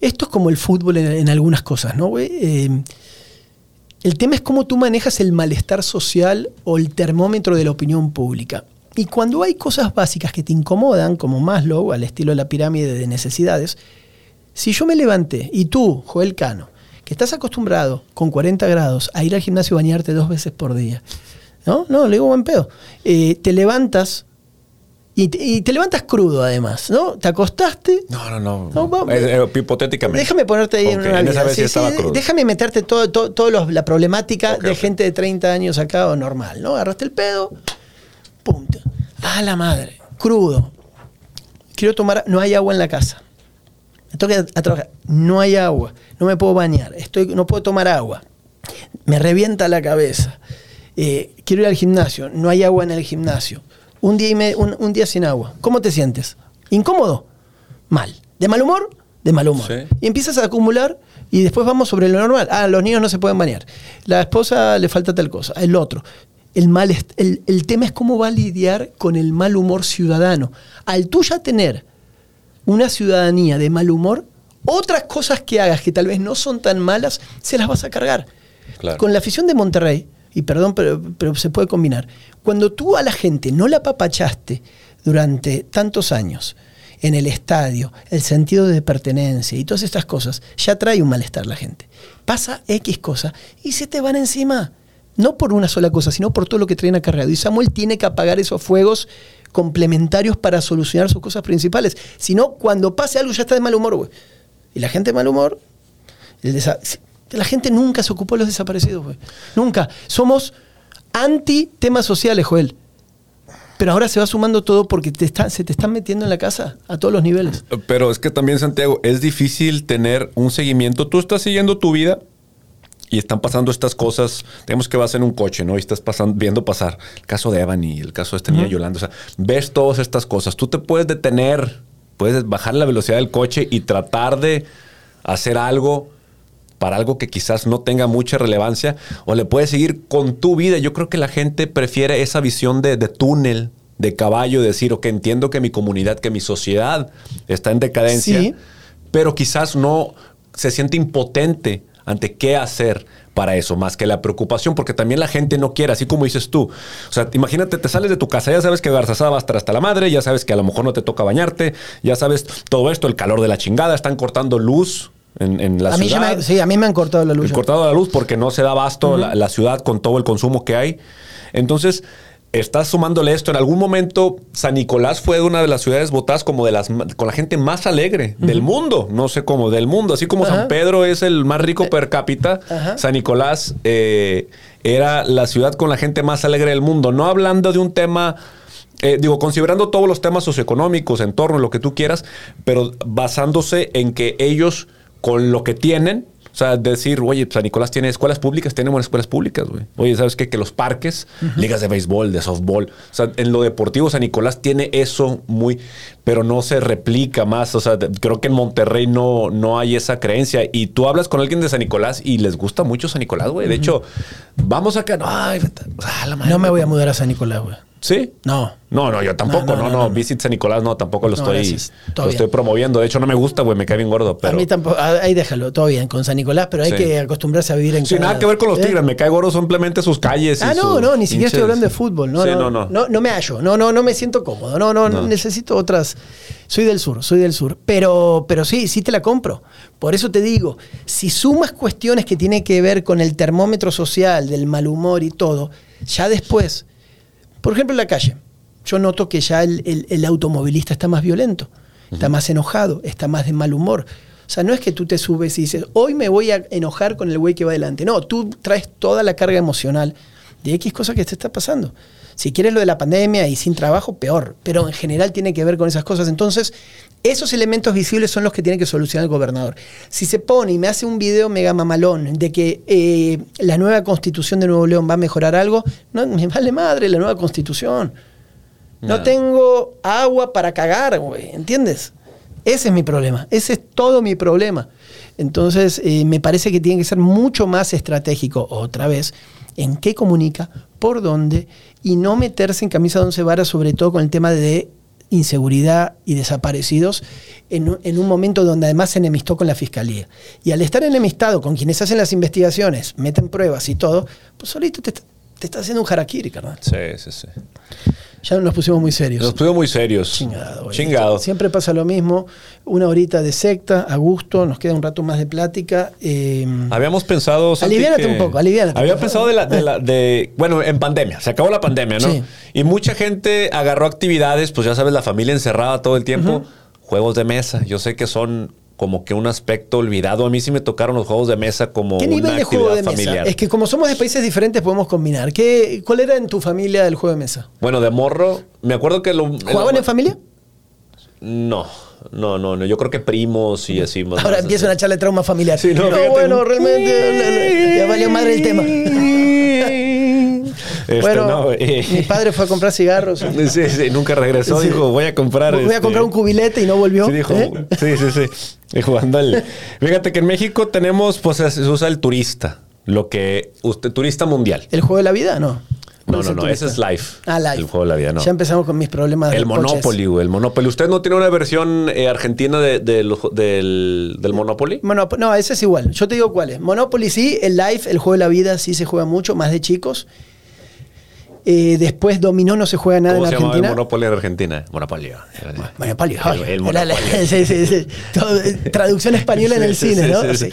Esto es como el fútbol en, en algunas cosas, ¿no, güey? Eh, el tema es cómo tú manejas el malestar social o el termómetro de la opinión pública. Y cuando hay cosas básicas que te incomodan, como Maslow, al estilo de la pirámide de necesidades, si yo me levanté y tú, Joel Cano, que estás acostumbrado con 40 grados a ir al gimnasio a bañarte dos veces por día, ¿no? No, le digo buen pedo. Eh, te levantas y te, y te levantas crudo además, ¿no? Te acostaste. No, no, no. No, vamos. Eh, eh, hipotéticamente. Déjame ponerte ahí en una en esa vez sí Sí, déjame meterte todo, todo, todo la problemática de gente de 30 años acá o normal, ¿no? Agarraste el pedo, punto. A la madre, crudo. Quiero tomar, no hay agua en la casa. Me toca a trabajar, no hay agua, no me puedo bañar, estoy, no puedo tomar agua. Me revienta la cabeza. Eh, quiero ir al gimnasio, no hay agua en el gimnasio. Un día, y me- un, un día sin agua. ¿Cómo te sientes? ¿Incómodo? Mal. ¿De mal humor? De mal humor. Sí. Y empiezas a acumular y después vamos sobre lo normal. Ah, los niños no se pueden bañar. La esposa le falta tal cosa. El otro. El, mal el, el tema es cómo va a lidiar con el mal humor ciudadano. Al tú ya tener una ciudadanía de mal humor, otras cosas que hagas que tal vez no son tan malas, se las vas a cargar. Claro. Con la afición de Monterrey, y perdón, pero, pero se puede combinar, cuando tú a la gente no la papachaste durante tantos años en el estadio, el sentido de pertenencia y todas estas cosas, ya trae un malestar la gente. Pasa X cosa y se te van encima. No por una sola cosa, sino por todo lo que traen acarreado. Y Samuel tiene que apagar esos fuegos complementarios para solucionar sus cosas principales. Si no, cuando pase algo ya está de mal humor, güey. Y la gente de mal humor, el la gente nunca se ocupó de los desaparecidos, güey. Nunca. Somos anti temas sociales, Joel. Pero ahora se va sumando todo porque te se te están metiendo en la casa a todos los niveles. Pero es que también, Santiago, es difícil tener un seguimiento. Tú estás siguiendo tu vida y están pasando estas cosas. Digamos que vas en un coche, ¿no? Y estás pasando, viendo pasar el caso de Evan y el caso de esta niña Yolanda. O sea, ves todas estas cosas. Tú te puedes detener, puedes bajar la velocidad del coche y tratar de hacer algo para algo que quizás no tenga mucha relevancia o le puedes seguir con tu vida. Yo creo que la gente prefiere esa visión de, de túnel, de caballo, de decir, ok, entiendo que mi comunidad, que mi sociedad está en decadencia, Sí. pero quizás no se siente impotente ante qué hacer para eso, más que la preocupación, porque también la gente no quiere, así como dices tú. O sea, imagínate, te sales de tu casa, ya sabes que Garzazada va a estar hasta la madre, ya sabes que a lo mejor no te toca bañarte, ya sabes todo esto, el calor de la chingada, están cortando luz en, en la A mí, ciudad. me, sí, a mí me han cortado la luz. ya. cortado la luz porque no se da abasto la, la ciudad con todo el consumo que hay. Entonces, estás sumándole esto. En algún momento, San Nicolás fue una de las ciudades votadas como de las con la gente más alegre del mundo. No sé cómo, del mundo. Así como Ajá. San Pedro es el más rico per cápita, Ajá. San Nicolás eh, era la ciudad con la gente más alegre del mundo. No hablando de un tema. eh, digo, considerando todos los temas socioeconómicos, entorno, lo que tú quieras, pero basándose en que ellos, con lo que tienen, o sea, decir, oye, San Nicolás tiene escuelas públicas, tiene buenas escuelas públicas, güey. Oye, ¿sabes qué? Que los parques, ligas de béisbol, de softball, o sea, en lo deportivo San Nicolás tiene eso muy, pero no se replica más. O sea, creo que en Monterrey no, no hay esa creencia. Y tú hablas con alguien de San Nicolás y les gusta mucho San Nicolás, güey. De hecho, vamos acá, no, ay, vete- la madre, No me voy a mudar a San Nicolás, güey. ¿Sí? No. No, no, yo tampoco. No, No, no. Visit San Nicolás, no, tampoco lo estoy, lo estoy promoviendo. De hecho, no me gusta, güey, me cae bien gordo. Pero... A mí tampoco. ah, Ahí déjalo, todo bien con San Nicolás, pero hay Sí. que acostumbrarse a vivir en Sin cada- nada que ver con los ¿Eh? tigres, me cae gordo simplemente sus calles. y Ah, no, no, ni siquiera estoy hablando de fútbol. No, Sí, no, no, no. no, no me hallo. No, no, no me siento cómodo. No, no, No. necesito otras. Soy del sur, soy del sur. Pero, pero sí, sí te la compro. Por eso te digo, si sumas cuestiones que tienen que ver con el termómetro social, del mal humor y todo, ya después, por ejemplo, en la calle, yo noto que ya el, el- el automovilista está más violento, está más enojado, está más de mal humor. O sea, no es que tú te subes y dices, hoy me voy a enojar con el güey que va adelante. No, tú traes toda la carga emocional de X cosa que te está pasando. Si quieres lo de la pandemia y sin trabajo, peor. Pero en general tiene que ver con esas cosas. Entonces, esos elementos visibles son los que tiene que solucionar el gobernador. Si se pone y me hace un video mega mamalón de que eh, la nueva constitución de Nuevo León va a mejorar algo, no me vale madre la nueva constitución. No tengo agua para cagar, güey, ¿entiendes? Ese es mi problema, ese es todo mi problema. Entonces, eh, me parece que tiene que ser mucho más estratégico, otra vez, en qué comunica, por dónde, y no meterse en camisa de once varas, sobre todo con el tema de inseguridad y desaparecidos, en, un- en un momento donde además se enemistó con la fiscalía. Y al estar enemistado con quienes hacen las investigaciones, meten pruebas y todo, pues solito te, te está haciendo un harakiri, carnal. Sí, sí, sí. Ya nos pusimos muy serios. Nos puso muy serios. Chingado, güey. Chingado. Siempre pasa lo mismo. Una horita de secta, a gusto, nos queda un rato más de plática. eh, Habíamos pensado. Santi, Aliviánate un poco, aliviánate, Había pensado de la, de la- de- Bueno, en pandemia. Se acabó la pandemia, ¿no? Sí. Y mucha gente agarró actividades, pues ya sabes, la familia encerrada todo el tiempo. Juegos de mesa. Yo sé que son como que un aspecto olvidado. A mí sí me tocaron los juegos de mesa como ¿Qué nivel una de juego de mesa? familiar. Es que como somos de países diferentes podemos combinar. ¿Qué, ¿Cuál era en tu familia el juego de mesa? Bueno, de morro, me acuerdo que lo. ¿Jugaban lo- en familia? No, no, no, no. Yo creo que primos y así. más- Ahora más empieza así. una charla de trauma familiar. Sí, no, no, bueno, realmente ya valió madre el tema. Este, bueno, no, eh. mi padre fue a comprar cigarros. Sí, sí, nunca regresó. Sí. Dijo, voy a comprar. Voy a este, comprar un cubilete y no volvió. Sí, dijo, ¿eh? sí, sí, sí. Al- Fíjate que en México tenemos, pues se usa el turista. Lo que. Usted, turista mundial. ¿El juego de la vida? No. No, ¿Cuál no, no, ese es Life. Ah, live. El juego de la vida, no. Ya empezamos con mis problemas El. Monopoly, güey, el Monopoly. ¿Usted no tiene una versión eh, argentina de- de los- del, del Monopoly? Monop- no, ese es igual. Yo te digo cuál es. Monopoly sí, el Life, el juego de la vida sí se juega mucho, más de chicos. Eh, después Dominó no se juega nada ¿Cómo en se llamaba el Argentina. Monopoly en Argentina? Monopolio. Monopoly. El- el Era la- Monopoly. sí, sí, sí. Todo- eh, traducción española en el cine, ¿no? sí, Sí. sí.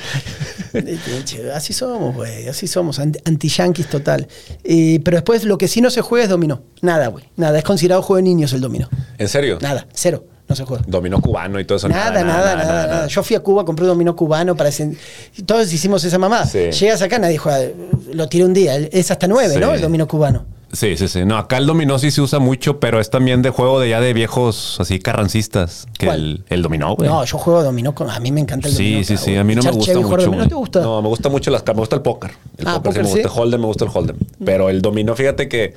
Así somos, güey. Así somos. anti- Anti-yanquis total. Eh, pero después lo que sí no se juega es dominó. Nada, güey. Nada. Es considerado juego de niños el dominó. ¿En serio? Nada. Cero. No se juega. Dominó cubano y todo eso. Nada, nada, nada, nada, Yo fui a Cuba, compré un dominó cubano para... sen- Todos hicimos esa mamá. Sí. Llegas acá, nadie juega. Lo tiré un día. Es hasta nueve, Sí. ¿no? El dominó cubano. Sí, sí, sí. No, acá el dominó sí se usa mucho, pero es también de juego de ya de viejos así carrancistas. Que ¿Cuál? el, el dominó, güey. No, yo juego dominó con... A mí me encanta el Sí, dominó. sí, sí. güey. A mí no me gusta Chevy, mucho. ¿No te gusta? No, me gusta mucho las cartas. Me gusta el póker. El Ah, póker, sí me gusta. sí. Hold'em, me gusta el Hold'em. Pero el dominó, fíjate que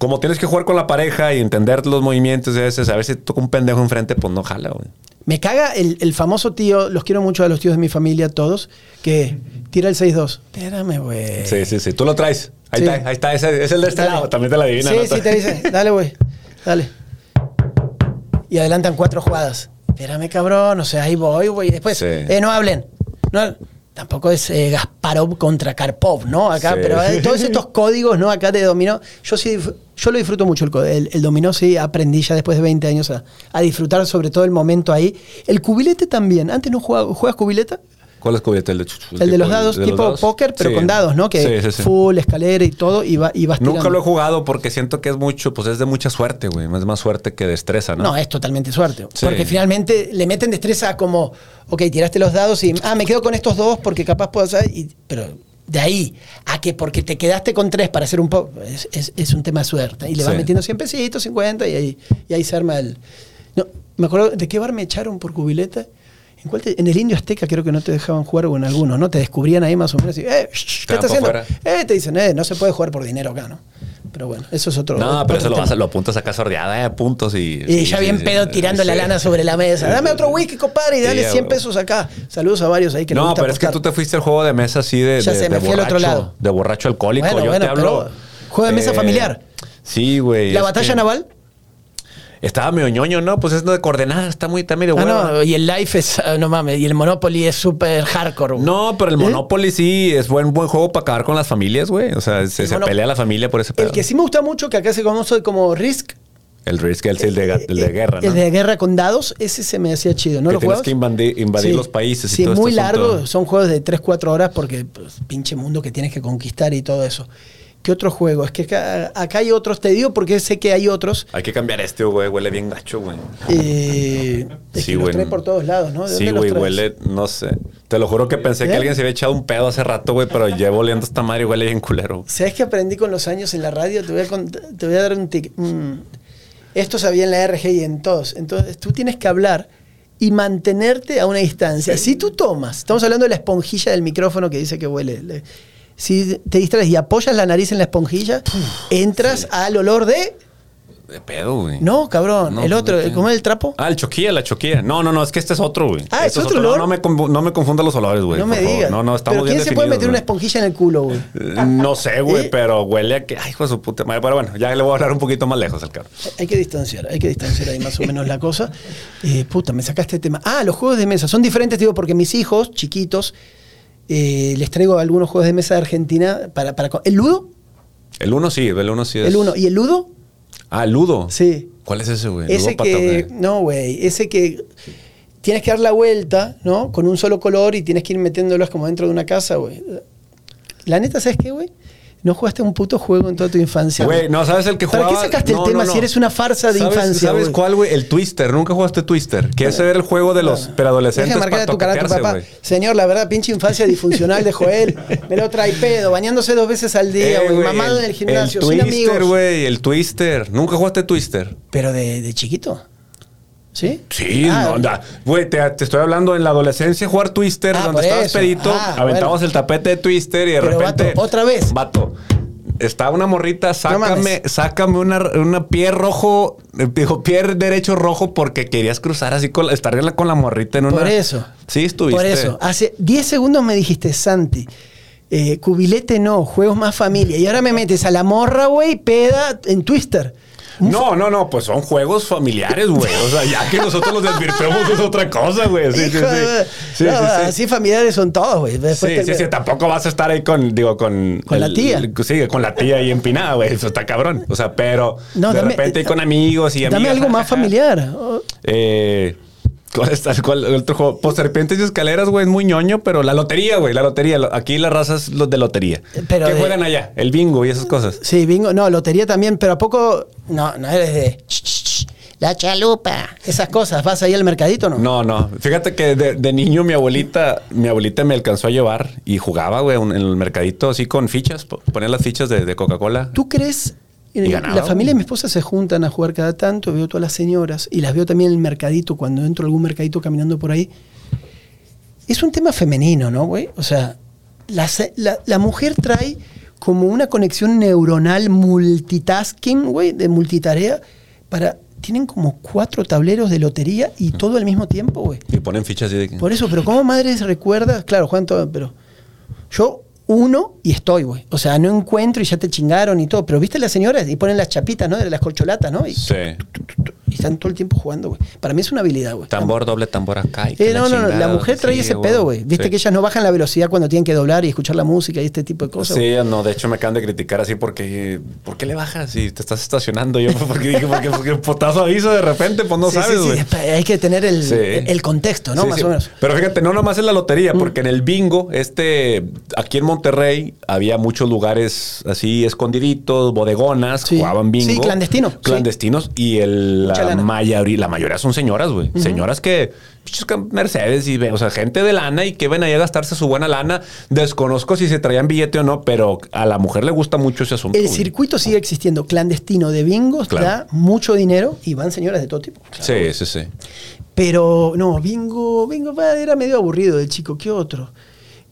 como tienes que jugar con la pareja y entender los movimientos a veces, a veces te toca un pendejo enfrente, pues no jala, güey. Me caga el, el famoso tío, los quiero mucho a los tíos de mi familia, todos, que tira el 6-2. Espérame, güey. Sí, sí, sí. Tú lo traes. Ahí Sí. está, ahí está. Ese es el de este Dale. lado. También te la adivina. Sí, ¿no? sí, te dice. Dale, güey. Dale. Y adelantan cuatro jugadas. Espérame, cabrón. O sea, ahí voy, güey. Y Después, Sí. eh, no hablen. No, tampoco es eh, Gasparov contra Karpov, ¿no? Acá, Sí. pero eh, todos estos códigos, ¿no? Acá de dominó. Yo sí, yo lo disfruto mucho el, el, el dominó, sí, aprendí ya después de 20 años a, a disfrutar sobre todo el momento ahí. El cubilete también. Antes no jugaba, ¿juegas cubileta? ¿Cuál es cubierta? El de, el de los dados, tipo póker, pero con dados, ¿no? Que Sí, sí, sí. full, escalera y todo, y, va, y vas Nunca tirando. lo he jugado porque siento que es mucho, pues es de mucha suerte, güey. Es más suerte que destreza, ¿no? No, es totalmente suerte. Porque finalmente le meten destreza como, ok, tiraste los dados y, ah, me quedo con estos dos porque capaz puedo hacer. y- pero de ahí a que porque te quedaste con tres para hacer un poco, es, es- es un tema de suerte. Y le vas metiendo 100 pesitos, 50 y ahí, y ahí se arma el. No, me acuerdo, ¿de qué bar me echaron por cubileta? ¿En, cuál te- en el Indio Azteca creo que no te dejaban jugar o en algunos, ¿no? Te descubrían ahí más o menos y, eh, shh, ¿qué estás haciendo? Eh, te dicen, eh, no se puede jugar por dinero acá, ¿no? Pero bueno, eso es otro. No, otro pero eso lo, vas a- lo apuntas acá sordeada, eh, puntos y. Y sí, ya bien sí, pedo sí, tirando la lana sobre la mesa. Dame otro whisky, compadre, y dale Sí, 100 a pesos acá. Saludos a varios ahí que No, gusta pero es que apostar. tú te fuiste al juego de mesa así de, Ya de, sé, de me fui al otro lado. De borracho alcohólico. Bueno, Yo bueno, te hablo. juego de mesa familiar. Sí, güey. ¿La batalla que naval? Estaba medio ñoño, ¿no? Pues es de coordenadas, está muy, está medio Ah, hueva. no, y el Life es, ah, no mames, y el Monopoly es súper hardcore. güey. No, pero el ¿Eh? Monopoly sí es buen buen juego para acabar con las familias, güey. O sea, se, se pelea la familia por ese pedo. El que sí me gusta mucho, que acá se conoce como Risk. El Risk, el, el de, el de eh, guerra, ¿no? El de guerra con dados, ese se me hacía chido, ¿no que tienes que invadir, invadir Sí. los países y Sí, todo muy este asunto. largo. Son juegos de 3-4 horas porque pues, pinche mundo que tienes que conquistar y todo eso. ¿Qué otro juego? Es que acá, acá hay otros, te digo porque sé que hay otros. Hay que cambiar este, güey. Huele bien gacho, güey. Eh, es Sí, que los güey. trae por todos lados, ¿no? ¿De Sí, dónde güey, huele, no sé. Te lo juro que pensé ¿Eh? que alguien se había echado un pedo hace rato, güey, pero llevo oliendo esta madre y huele bien culero. ¿Sabes qué aprendí con los años en la radio? Te voy a, cont- te voy a dar un tic. mm. Esto sabía en la RG y en todos. Entonces, tú tienes que hablar y mantenerte a una distancia. Si tú tomas, estamos hablando de la esponjilla del micrófono que dice que huele. Si te distraes y apoyas la nariz en la esponjilla, entras al olor de. De pedo, güey. No, cabrón, No, el otro. ¿cómo es el trapo? Ah, el choquilla, la choquilla. No, no, no, es que este es otro, güey. Ah, ¿es Este otro No, olor? No, me, no me confunda los olores, güey. no me digas. No, no, estamos Pero bien ¿quién se puede meter una esponjilla en el culo, güey? Eh, No sé, güey, ¿Eh? pero huele a que. Ay, hijo de su puta madre. Pero bueno, ya le voy a hablar un poquito más lejos al carro. Hay que distanciar, hay que distanciar ahí más o menos la cosa. Eh, puta, me sacaste el tema. Ah, los juegos de mesa son diferentes, digo, porque mis hijos chiquitos eh, les traigo algunos juegos de mesa de Argentina para, para ¿El Ludo? El uno sí, el uno sí es. El uno. ¿Y el Ludo? Ah, Ludo. Sí. ¿Cuál es ese, güey? Ese Ludópata, que. güey. No, güey. Ese que tienes que dar la vuelta, ¿no? Con un solo color y tienes que ir metiéndolos como dentro de una casa, güey. La neta, ¿sabes qué, güey? No jugaste un puto juego en toda tu infancia. Güey, no, ¿sabes el que ¿Para jugaba? qué sacaste No, el tema no, no. si eres una farsa de ¿Sabes- infancia? ¿Sabes cuál, güey? El Twister. Nunca jugaste Twister. Que ese era el juego de los preadolescentes Deja de marcarle para tu cara a tu papá. Señor, la verdad, pinche infancia disfuncional de Joel. Me lo trae pedo, bañándose dos veces al día, Eh, güey. mamado en el gimnasio, el sin Twister, amigos. güey. El Twister. ¿Nunca jugaste Twister? Pero de, de chiquito. ¿Sí? Sí, Ah, no, güey, te, te estoy hablando en la adolescencia jugar Twister, Ah, donde estabas eso. pedito, Ah, aventabas bueno. el tapete de Twister y de Pero, repente. vato, ¿otra vez? Vato. Está una morrita, sácame, sácame una, una pie rojo, eh, dijo pie derecho rojo porque querías cruzar así con estar con la- con la morrita en una. Por eso. Sí, estuviste. Por eso. Hace 10 segundos me dijiste, Santi, eh, cubilete no, juegos más familia. Y ahora me metes a la morra, güey, peda en Twister. No, no, no, pues son juegos familiares, güey. O sea, ya que nosotros los desvirtuemos es otra cosa, güey. Sí, sí, sí. No. Así familiares son todos, güey. Sí, sí, sí, tampoco vas a estar ahí con, digo, con... Con la tía. Sí, con la tía ahí empinada, güey. Eso está cabrón. O sea, pero No, de dame- repente ahí con amigos y Dame amigas. algo más familiar. Eh, ¿Cuál está? ¿Cuál el otro juego? Pues serpientes y escaleras, güey, es muy ñoño, pero la lotería, güey, la lotería. Lo- Aquí la raza es los de lotería. Pero ¿Qué de- juegan allá? El bingo y esas cosas. Sí, bingo. No, lotería también, pero ¿a poco? No, no eres de. La chalupa. Esas cosas. ¿Vas ahí al mercadito o no? No, no. Fíjate que de, de niño mi abuelita, mi abuelita me alcanzó a llevar y jugaba, güey, en el mercadito así con fichas. po- Ponía las fichas de, de Coca-Cola. ¿Tú crees? Y La familia de mi esposa se juntan a jugar cada tanto, veo todas las señoras y las veo también en el mercadito, cuando entro a algún mercadito caminando por ahí. Es un tema femenino, ¿no, güey? O sea, la, la- la mujer trae como una conexión neuronal multitasking, güey, de multitarea, para... Tienen como cuatro tableros de lotería y todo al mismo tiempo, güey. Y ponen fichas de. Por eso, pero ¿cómo madres recuerdas? Claro, Juan, todo, pero yo uno y estoy, güey. O sea, no encuentro y ya te chingaron y todo. Pero viste las señoras y ponen las chapitas, ¿no? De las colcholatas, ¿no? Y Sí. Están todo el tiempo jugando, güey. Para mí es una habilidad, güey. Tambor, doble tambor acá. y Eh, no, no, no, la mujer trae Sí, ese pedo, güey. Viste Sí. que ellas no bajan la velocidad cuando tienen que doblar y escuchar la música y este tipo de cosas. güey. Sí, no, de hecho me acaban de criticar así porque ¿por qué le bajas si te estás estacionando? Yo porque dije, porque, porque potazo aviso de repente, pues no Sí, sabes, sí, güey. sí, Hay que tener el, el- contexto, ¿no? Más o menos. Mm. Pero fíjate, no nomás en la lotería, porque en el bingo, este, aquí en Monterrey había muchos lugares así escondiditos, bodegonas, jugaban bingo. Sí, clandestino. Clandestinos y el, la, mayoría, la mayoría son señoras, güey. Señoras que, pinches que Mercedes y, o sea, gente de lana y que ven ahí a gastarse su buena lana. Desconozco si se traían billete o no, pero a la mujer le gusta mucho ese asunto. El güey. circuito sigue existiendo clandestino de bingos, Claro. da mucho dinero y van señoras de todo tipo. Sí, sí, sí. Pero no, bingo, bingo era medio aburrido del chico. ¿Qué otro?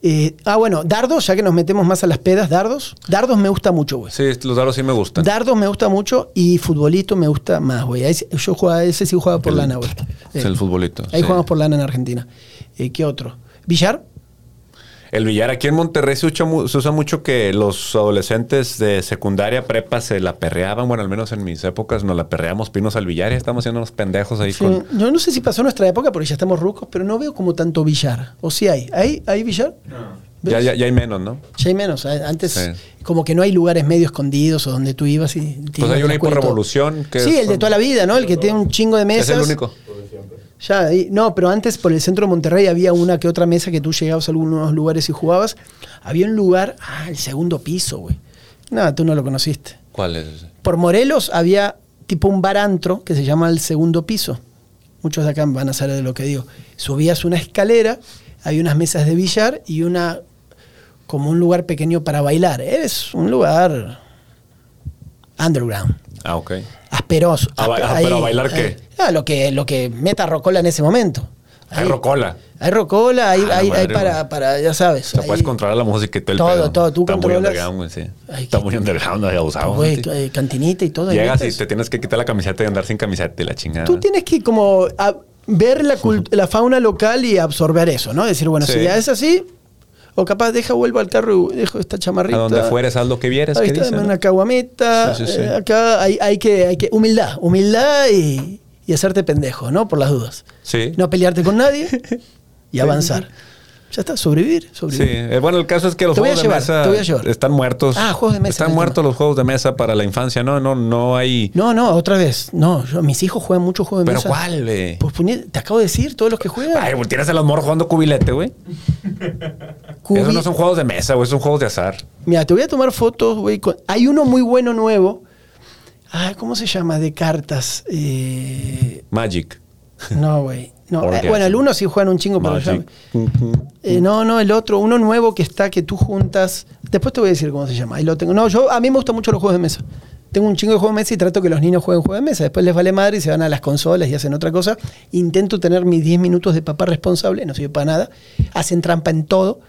Eh, ah, bueno, dardos, ya que nos metemos más a las pedas, dardos. Dardos me gusta mucho, güey. Sí, los dados sí me gustan. Dardos me gusta mucho y futbolito me gusta más, güey. Yo jugaba, ese sí jugaba por El- lana, güey. es Eh, el futbolito. Ahí sí. jugamos por lana en Argentina. Eh, ¿Qué otro? ¿Billar? El billar aquí en Monterrey se usa, mu- se usa mucho que los adolescentes de secundaria, prepa, se la perreaban. Bueno, al menos en mis épocas nos la perreamos pinos al billar y estamos haciendo unos pendejos ahí Sí, con... Yo no sé si pasó nuestra época porque ya estamos rucos, pero no veo como tanto billar. ¿O sí hay? ¿Hay, hay billar? ¿Ves? Ya, ya, ya hay menos, ¿no? Ya hay menos. Antes, Sí. como que no hay lugares medio escondidos o donde tú ibas y. Pues hay una ahí por Revolución. Que Sí, es- el de toda la vida, ¿no? El que tiene un chingo de Es mesas. el único. Ya, ahí- no, pero antes por el centro de Monterrey había una que otra mesa que tú llegabas a algunos lugares y jugabas. Había un lugar, ah, el segundo piso, güey. No, tú no lo conociste. ¿Cuál es ese? Por Morelos había tipo un bar antro que se llama el segundo piso. Muchos de acá van a saber de lo que digo. Subías una escalera, había unas mesas de billar y una como un lugar pequeño para bailar. Es un lugar underground, Ah, ok. asperoso. ¿A ba- ah, pero a bailar qué? ah, lo que lo que meta Rocola en ese momento. Hay rocola. Hay rocola, hay, Ah, hay- hay para, para, ya sabes. O sea, puedes controlar la música y todo el Todo, pedo. todo, tú Está muy controlas. underground, güey, sí. Ay, Está muy underground, abusado. Güey, sí. eh, cantinita y todo. Llegas y te tienes que quitar la camiseta y andar sin camiseta y la chingada. Tú tienes que como a- ver la, la fauna local y absorber eso, ¿no? Decir, bueno, Sí. si ya es así, o capaz deja, vuelvo al carro y dejo esta chamarrita. A donde fueres, haz lo que vieres. Ahí ¿qué está, una caguamita. Sí, sí, sí. eh, acá hay, hay que, hay que. Humildad, humildad y, y hacerte pendejo, ¿no? Por las dudas. Sí. No pelearte con nadie y avanzar. Ya está, sobrevivir, Sí, sobrevivir. eh, bueno, el caso es que los Te juegos llevar, de mesa están muertos. Ah, juegos de mesa, Están muertos los juegos de mesa para la infancia. No, no, no hay. No, no, otra vez. No, yo- mis hijos juegan mucho juego de ¿Pero mesa. cuál, güey? Pues puñe- te acabo de decir, todos los que juegan. Ay, güey, tienes a los morros jugando cubilete, güey. Cubi- Esos no son juegos de mesa, güey, son juegos de azar. Mira, te voy a tomar fotos, güey. con- Hay uno muy bueno nuevo. Ah, ¿cómo se llama? De cartas. Eh, Magic. No, güey. No. Eh, bueno, el uno sí juegan un chingo, pero Magic. ya- Eh, no, no, el otro, uno nuevo que está, que tú juntas. Después te voy a decir cómo se llama. Ahí lo tengo. No, yo, a mí me gustan mucho los juegos de mesa. Tengo un chingo de juegos de mesa y trato que los niños jueguen juegos de mesa. Después les vale madre y se van a las consolas y hacen otra cosa. Intento tener mis 10 minutos de papá responsable, no sirve para nada. Hacen trampa en todo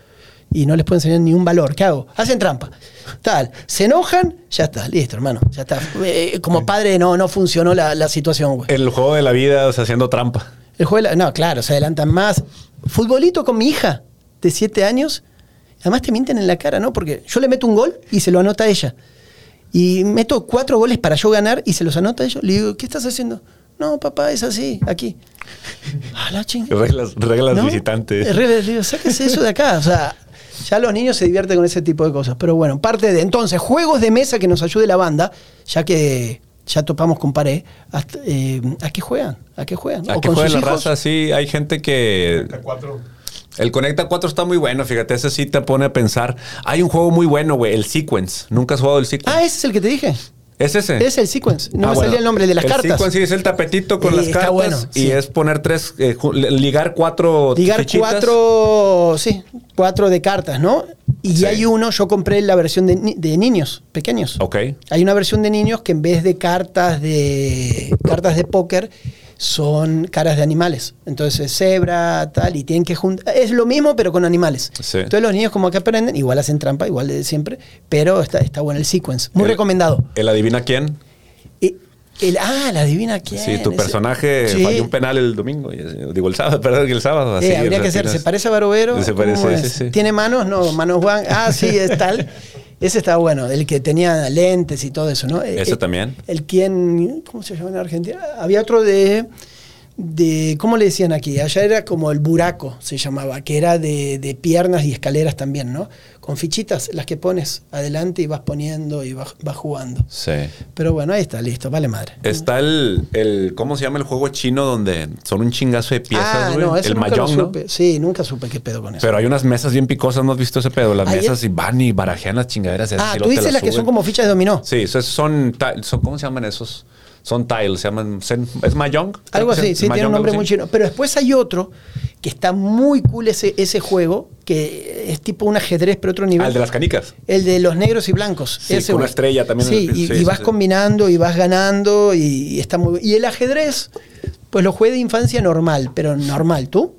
y no les puedo enseñar ni un valor. ¿Qué hago? Hacen trampa. Tal. Se enojan, ya está, listo, hermano. Ya está. Eh, como padre no, no funcionó la, la situación, güey. El juego de la vida, o sea, haciendo trampa. El juego de la- no, claro, se adelantan más. Futbolito con mi hija de 7 años. Además te mienten en la cara, ¿no? Porque yo le meto un gol y se lo anota ella. Y meto cuatro goles para yo ganar y se los anota ella. Le digo, ¿qué estás haciendo? No, papá, es así, aquí. A la chingada. Reglas, reglas ¿No? visitantes. Es reglas, digo, sáquese eso de acá. O sea, ya los niños se divierten con ese tipo de cosas. Pero bueno, parte de entonces, juegos de mesa que nos ayude la banda, ya que ya topamos con pared. hasta, eh, ¿A qué juegan? ¿A qué juegan? ¿A ¿O qué con juega sus la hijos? raza? Sí, hay gente que. El Conecta 4 está muy bueno, fíjate, ese sí te pone a pensar. Hay un juego muy bueno, güey, el Sequence. ¿Nunca has jugado el Sequence? Ah, ese es el que te dije. ¿Es ese? Es el sequence. No Ah, me bueno. salía el nombre el de las el cartas. sequence sí es el tapetito con las está cartas bueno, y es poner tres, eh, ligar cuatro Ligar fichitas. cuatro, sí, cuatro de cartas, ¿no? Y Sí. hay uno, yo compré la versión de, de niños, pequeños. Ok. Hay una versión de niños que en vez de cartas de cartas de póker son caras de animales. Entonces cebra, tal, y tienen que juntar. Es lo mismo, pero con animales. Sí. Entonces los niños como que aprenden, igual hacen trampa, igual de siempre, pero está, está bueno el sequence. Muy El- recomendado. El adivina quién. El, ah, la adivina quién. Sí, tu personaje Sí. falló un penal el domingo. Digo, el sábado, perdón, el sábado. Así, Eh, habría que hacer, ¿se parece a Barovero? Se parece, sí. ¿Tiene manos? No, manos Juan. Ah, sí, es tal. Ese estaba bueno, el que tenía lentes y todo eso, ¿no? El- también. El quien, ¿cómo se llama en Argentina? Había otro de, de, ¿cómo le decían aquí? Allá era como el buraco, se llamaba, que era de, de piernas y escaleras también, ¿no? Con fichitas, las que pones adelante y vas poniendo y vas, vas jugando. Sí. Pero bueno, ahí está, listo, vale madre. Está el, el, ¿cómo se llama el juego chino donde son un chingazo de piezas, ah, no, eso el nunca mahjong, lo ¿no? supe. Sí, nunca supe qué pedo con eso. Pero hay unas mesas bien picosas, ¿no has visto ese pedo? Las Ayer- mesas y van y barajean las chingaderas. ah, tú dices las que son como fichas de dominó. Sí, son, son- ¿cómo se llaman esos? Son tiles, se llaman, ¿es mahjong? Algo así, sí, tiene un nombre muy chino. Pero después hay otro que está muy cool ese, ese juego, que es tipo un ajedrez, pero otro nivel. Ah, el de las canicas. El de los negros y blancos. Sí, con una estrella también en Sí, el- y, sí, y vas sí. combinando y vas ganando y, y está muy Y el ajedrez, pues lo jugué de infancia normal, pero normal. ¿Tú?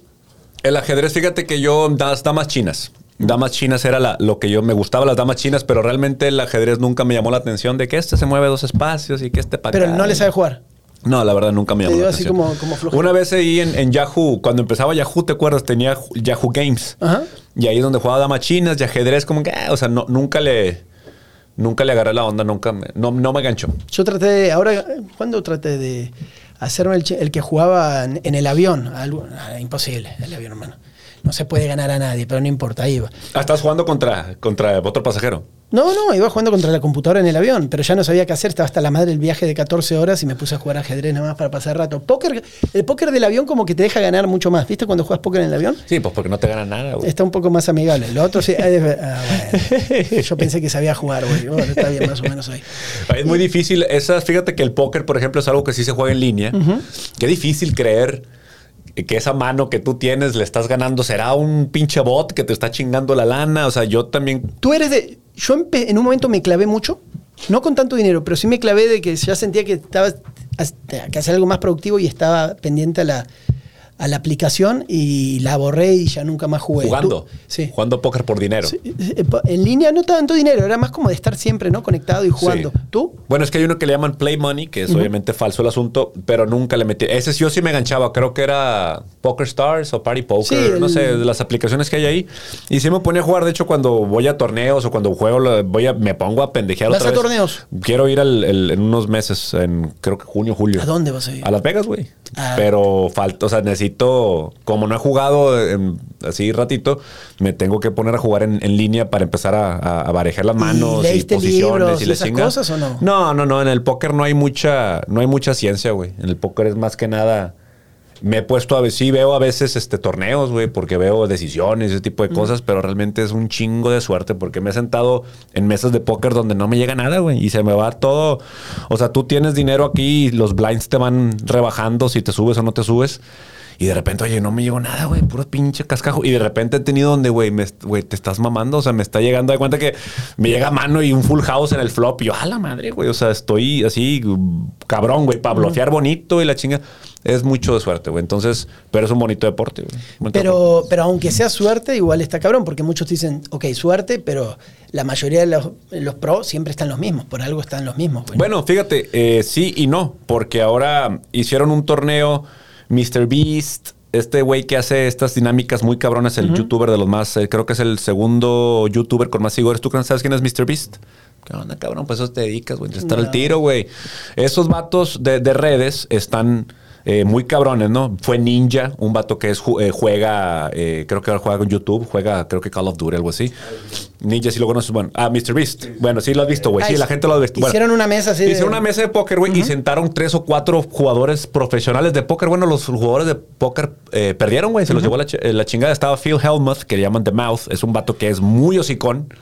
El ajedrez, fíjate que yo, das damas chinas. Damas chinas era la- lo que yo me gustaba, las damas chinas, pero realmente el ajedrez nunca me llamó la atención de que este se mueve dos espacios y que este para Pero no le sabe jugar. No, la verdad nunca me Te llamó dio la así como- como. Una vez ahí en, en Yahoo, cuando empezaba Yahoo, ¿te acuerdas? Tenía Yahoo Games. Ajá. Y ahí es donde jugaba damas chinas y ajedrez, como que, ah, o sea, no, nunca le nunca le agarré la onda, nunca me, no, no me ganchó. Yo traté de. Ahora, ¿cuándo traté de hacerme el, el que jugaba en, en el avión? Algo- ah, imposible, el avión, hermano. No se puede ganar a nadie, pero no importa, ahí va. Ah, estás jugando contra, contra otro pasajero. No, no, iba jugando contra la computadora en el avión, pero ya no sabía qué hacer. Estaba hasta la madre el viaje de 14 horas y me puse a jugar ajedrez nada más para pasar rato. Póker, el póker del avión como que te deja ganar mucho más. ¿Viste cuando juegas póker en el avión? Sí, pues porque no te gana nada, güey. Está un poco más amigable. Lo otro sí. ah, ah, bueno. Yo pensé que sabía jugar, güey. Bueno, está bien, más o menos ahí. Es muy difícil. Esas, fíjate que el póker, por ejemplo, es algo que sí se juega en línea. Qué difícil creer que esa mano que tú tienes le estás ganando. ¿Será un pinche bot que te está chingando la lana? O sea, yo también. Tú eres de. Yo en un momento me clavé mucho, no con tanto dinero, pero sí me clavé de que ya sentía que estaba que hacer algo más productivo y estaba pendiente a la, a la aplicación y la borré y ya nunca más jugué. Jugando. ¿Tú? Sí. Jugando póker por dinero. Sí, eh, po- En línea no tanto dinero, era más como de estar siempre ¿no? conectado y jugando. Sí. ¿Tú? Bueno, es que hay uno que le llaman Play Money, que es obviamente falso el asunto, pero nunca le metí. Ese yo sí me enganchaba. Creo que era Poker Stars o Party Poker, el- no sé, de las aplicaciones que hay ahí. Y sí me ponía a jugar, de hecho, cuando voy a torneos o cuando juego, voy a, me pongo a pendejear ¿Vas otra a vez. torneos? Quiero ir al- el- en unos meses, en creo que junio, julio. ¿A dónde vas a ir? A Las Vegas, güey. Ah. Pero falta, o sea, necesito, como no he jugado en- así ratito, me tengo que poner a jugar en, en línea para empezar a, a, a barejar las ¿Y manos y, leíste posiciones y y esas cosas o no? No, no, no. En el póker no hay mucha, no hay mucha ciencia, güey. En el póker es más que nada. Me he puesto a ver, sí veo a veces este torneos, güey, porque veo decisiones, ese tipo de cosas, pero realmente es un chingo de suerte porque me he sentado en mesas de póker donde no me llega nada, güey, y se me va todo. O sea, tú tienes dinero aquí y los blinds te van rebajando si te subes o no te subes. Y de repente, oye, no me llegó nada, güey, puro pinche cascajo. Y de repente he tenido donde, güey, güey, te estás mamando. O sea, me está llegando de cuenta que me llega mano y un full house en el flop. Y yo, a la madre, güey. O sea, estoy así, cabrón, güey, para bloquear bonito y la chinga. Es mucho de suerte, güey. Entonces, pero es un bonito deporte, güey. Deporte. Pero, pero aunque sea suerte, igual está cabrón, porque muchos dicen, ok, suerte, pero la mayoría de los, los pros siempre están los mismos, por algo están los mismos. güey. Bueno, fíjate, eh, sí y no, porque ahora hicieron un torneo Mr. Beast, este güey que hace estas dinámicas muy cabronas, el youtuber de los más, eh, creo que es el segundo youtuber con más seguidores. ¿Tú sabes quién es Mr. Beast? ¿Qué onda, cabrón? Pues eso te dedicas, güey, estar al No. tiro, güey. Esos vatos de, de redes están eh, muy cabrones, ¿no? Fue Ninja, un vato que es, eh, juega, eh, creo que ahora juega con YouTube, juega, creo que Call of Duty, algo así. Ninja, sí lo conoces, bueno. Ah, Mr. Beast. Bueno, sí lo has visto, güey. Sí, la gente lo ha visto. Bueno, hicieron una mesa así de- Hicieron una mesa de póker, güey, y sentaron tres o cuatro jugadores profesionales de póker. Bueno, los jugadores de póker eh, perdieron, güey. Se los llevó la, ch- eh, la chingada. Estaba Phil Helmuth, que le llaman The Mouth. Es un vato que es muy hocicón.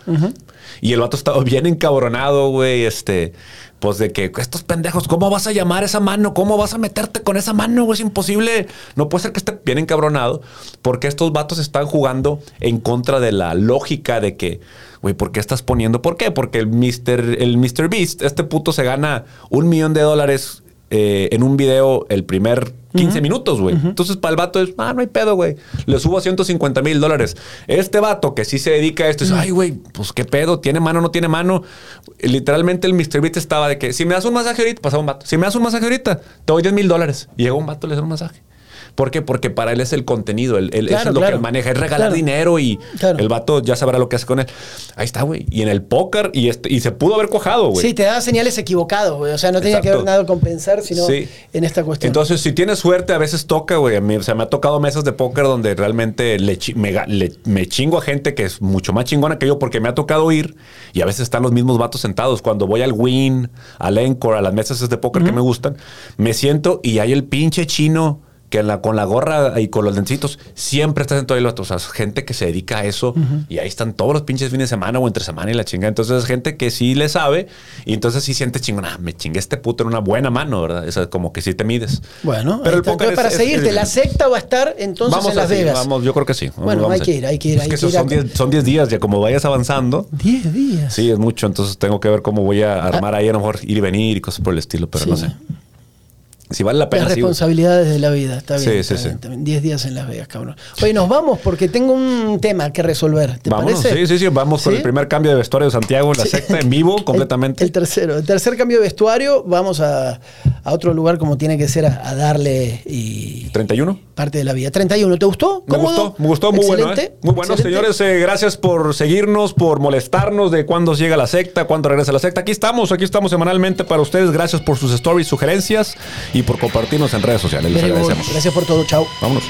Y el vato estaba bien encabronado, güey. Este, pues de que estos pendejos, ¿cómo vas a llamar esa mano? ¿Cómo vas a meterte con esa mano? güey? Es imposible. No puede ser que esté bien encabronado. Porque estos vatos están jugando en contra de la lógica de que, güey, ¿por qué estás poniendo? ¿Por qué? Porque el Mr. El Mr. Beast, este puto se gana un millón de dólares eh, en un video el primer 15 minutos, güey. Entonces, para el vato es, ah, no hay pedo, güey. Le subo a 150 mil dólares. Este vato que sí se dedica a esto es, ay, güey, pues qué pedo, tiene mano, no tiene mano. Literalmente el Mr. Beat estaba de que si me das un masaje ahorita, pasaba un vato. Si me das un masaje ahorita, te doy 10 mil dólares. Y llega un vato, le da un masaje. ¿Por qué? Porque para él es el contenido, él, él- eso Claro, es lo claro. que él maneja, es regalar Claro. dinero y el vato ya sabrá lo que hace con él. Ahí está, güey. Y en el póker, y, este, y se pudo haber cojado, güey. Sí, te daba señales equivocados, güey. O sea, no tenía que ver nada con pensar, sino Sí. en esta cuestión. Entonces, si tienes suerte, a veces toca, güey. O sea, me ha tocado mesas de póker donde realmente me, le- me chingo a gente que es mucho más chingona que yo porque me ha tocado ir y a veces están los mismos vatos sentados. Cuando voy al Win, al Encore, a las mesas de póker que me gustan, me siento y hay el pinche chino que en la, con la gorra y con los lencitos siempre está sentado ahí. el vato. O sea, gente que se dedica a eso y ahí están todos los pinches fines de semana o entre semana y la chinga. Entonces, es gente que sí le sabe y entonces sí sientes chingón. Ah, me chingué este puto en una buena mano, ¿verdad? Esa como que sí te mides. bueno, Pero el póker para es- seguirte, es- la secta va a estar entonces vamos en Las Vegas. Vamos, yo creo que sí. Bueno, Vamos hay que ir, hay que ir, Es hay que que ir son 10 son 10 días, ya como vayas avanzando. 10 días. Sí, es mucho, entonces tengo que ver cómo voy a armar ahí, a lo mejor ir y venir y cosas por el estilo, pero Sí. no sé. Si vale la pena. Las responsabilidades de la vida, está bien. Sí, está sí, bien, sí. está bien. 10 días en Las Vegas, cabrón. Oye, nos vamos porque tengo un tema que resolver. ¿Te Vámonos, parece? sí, sí, sí, vamos con el primer cambio de vestuario de Santiago en la secta en vivo completamente. El, el tercero, el tercer cambio de vestuario, vamos a, a otro lugar como tiene que ser, a, a darle y 31. parte de la vida. 31, ¿te gustó? Me gustó, me gustó, muy bueno. Excelente, ¿eh? Muy bueno, excelente. señores. eh, gracias por seguirnos, por molestarnos de cuándo llega la secta, cuándo regresa la secta. Aquí estamos, aquí estamos semanalmente para ustedes. Gracias por sus stories, sugerencias y por compartirnos en redes sociales. Les agradecemos. Gracias por todo, chao. Vámonos.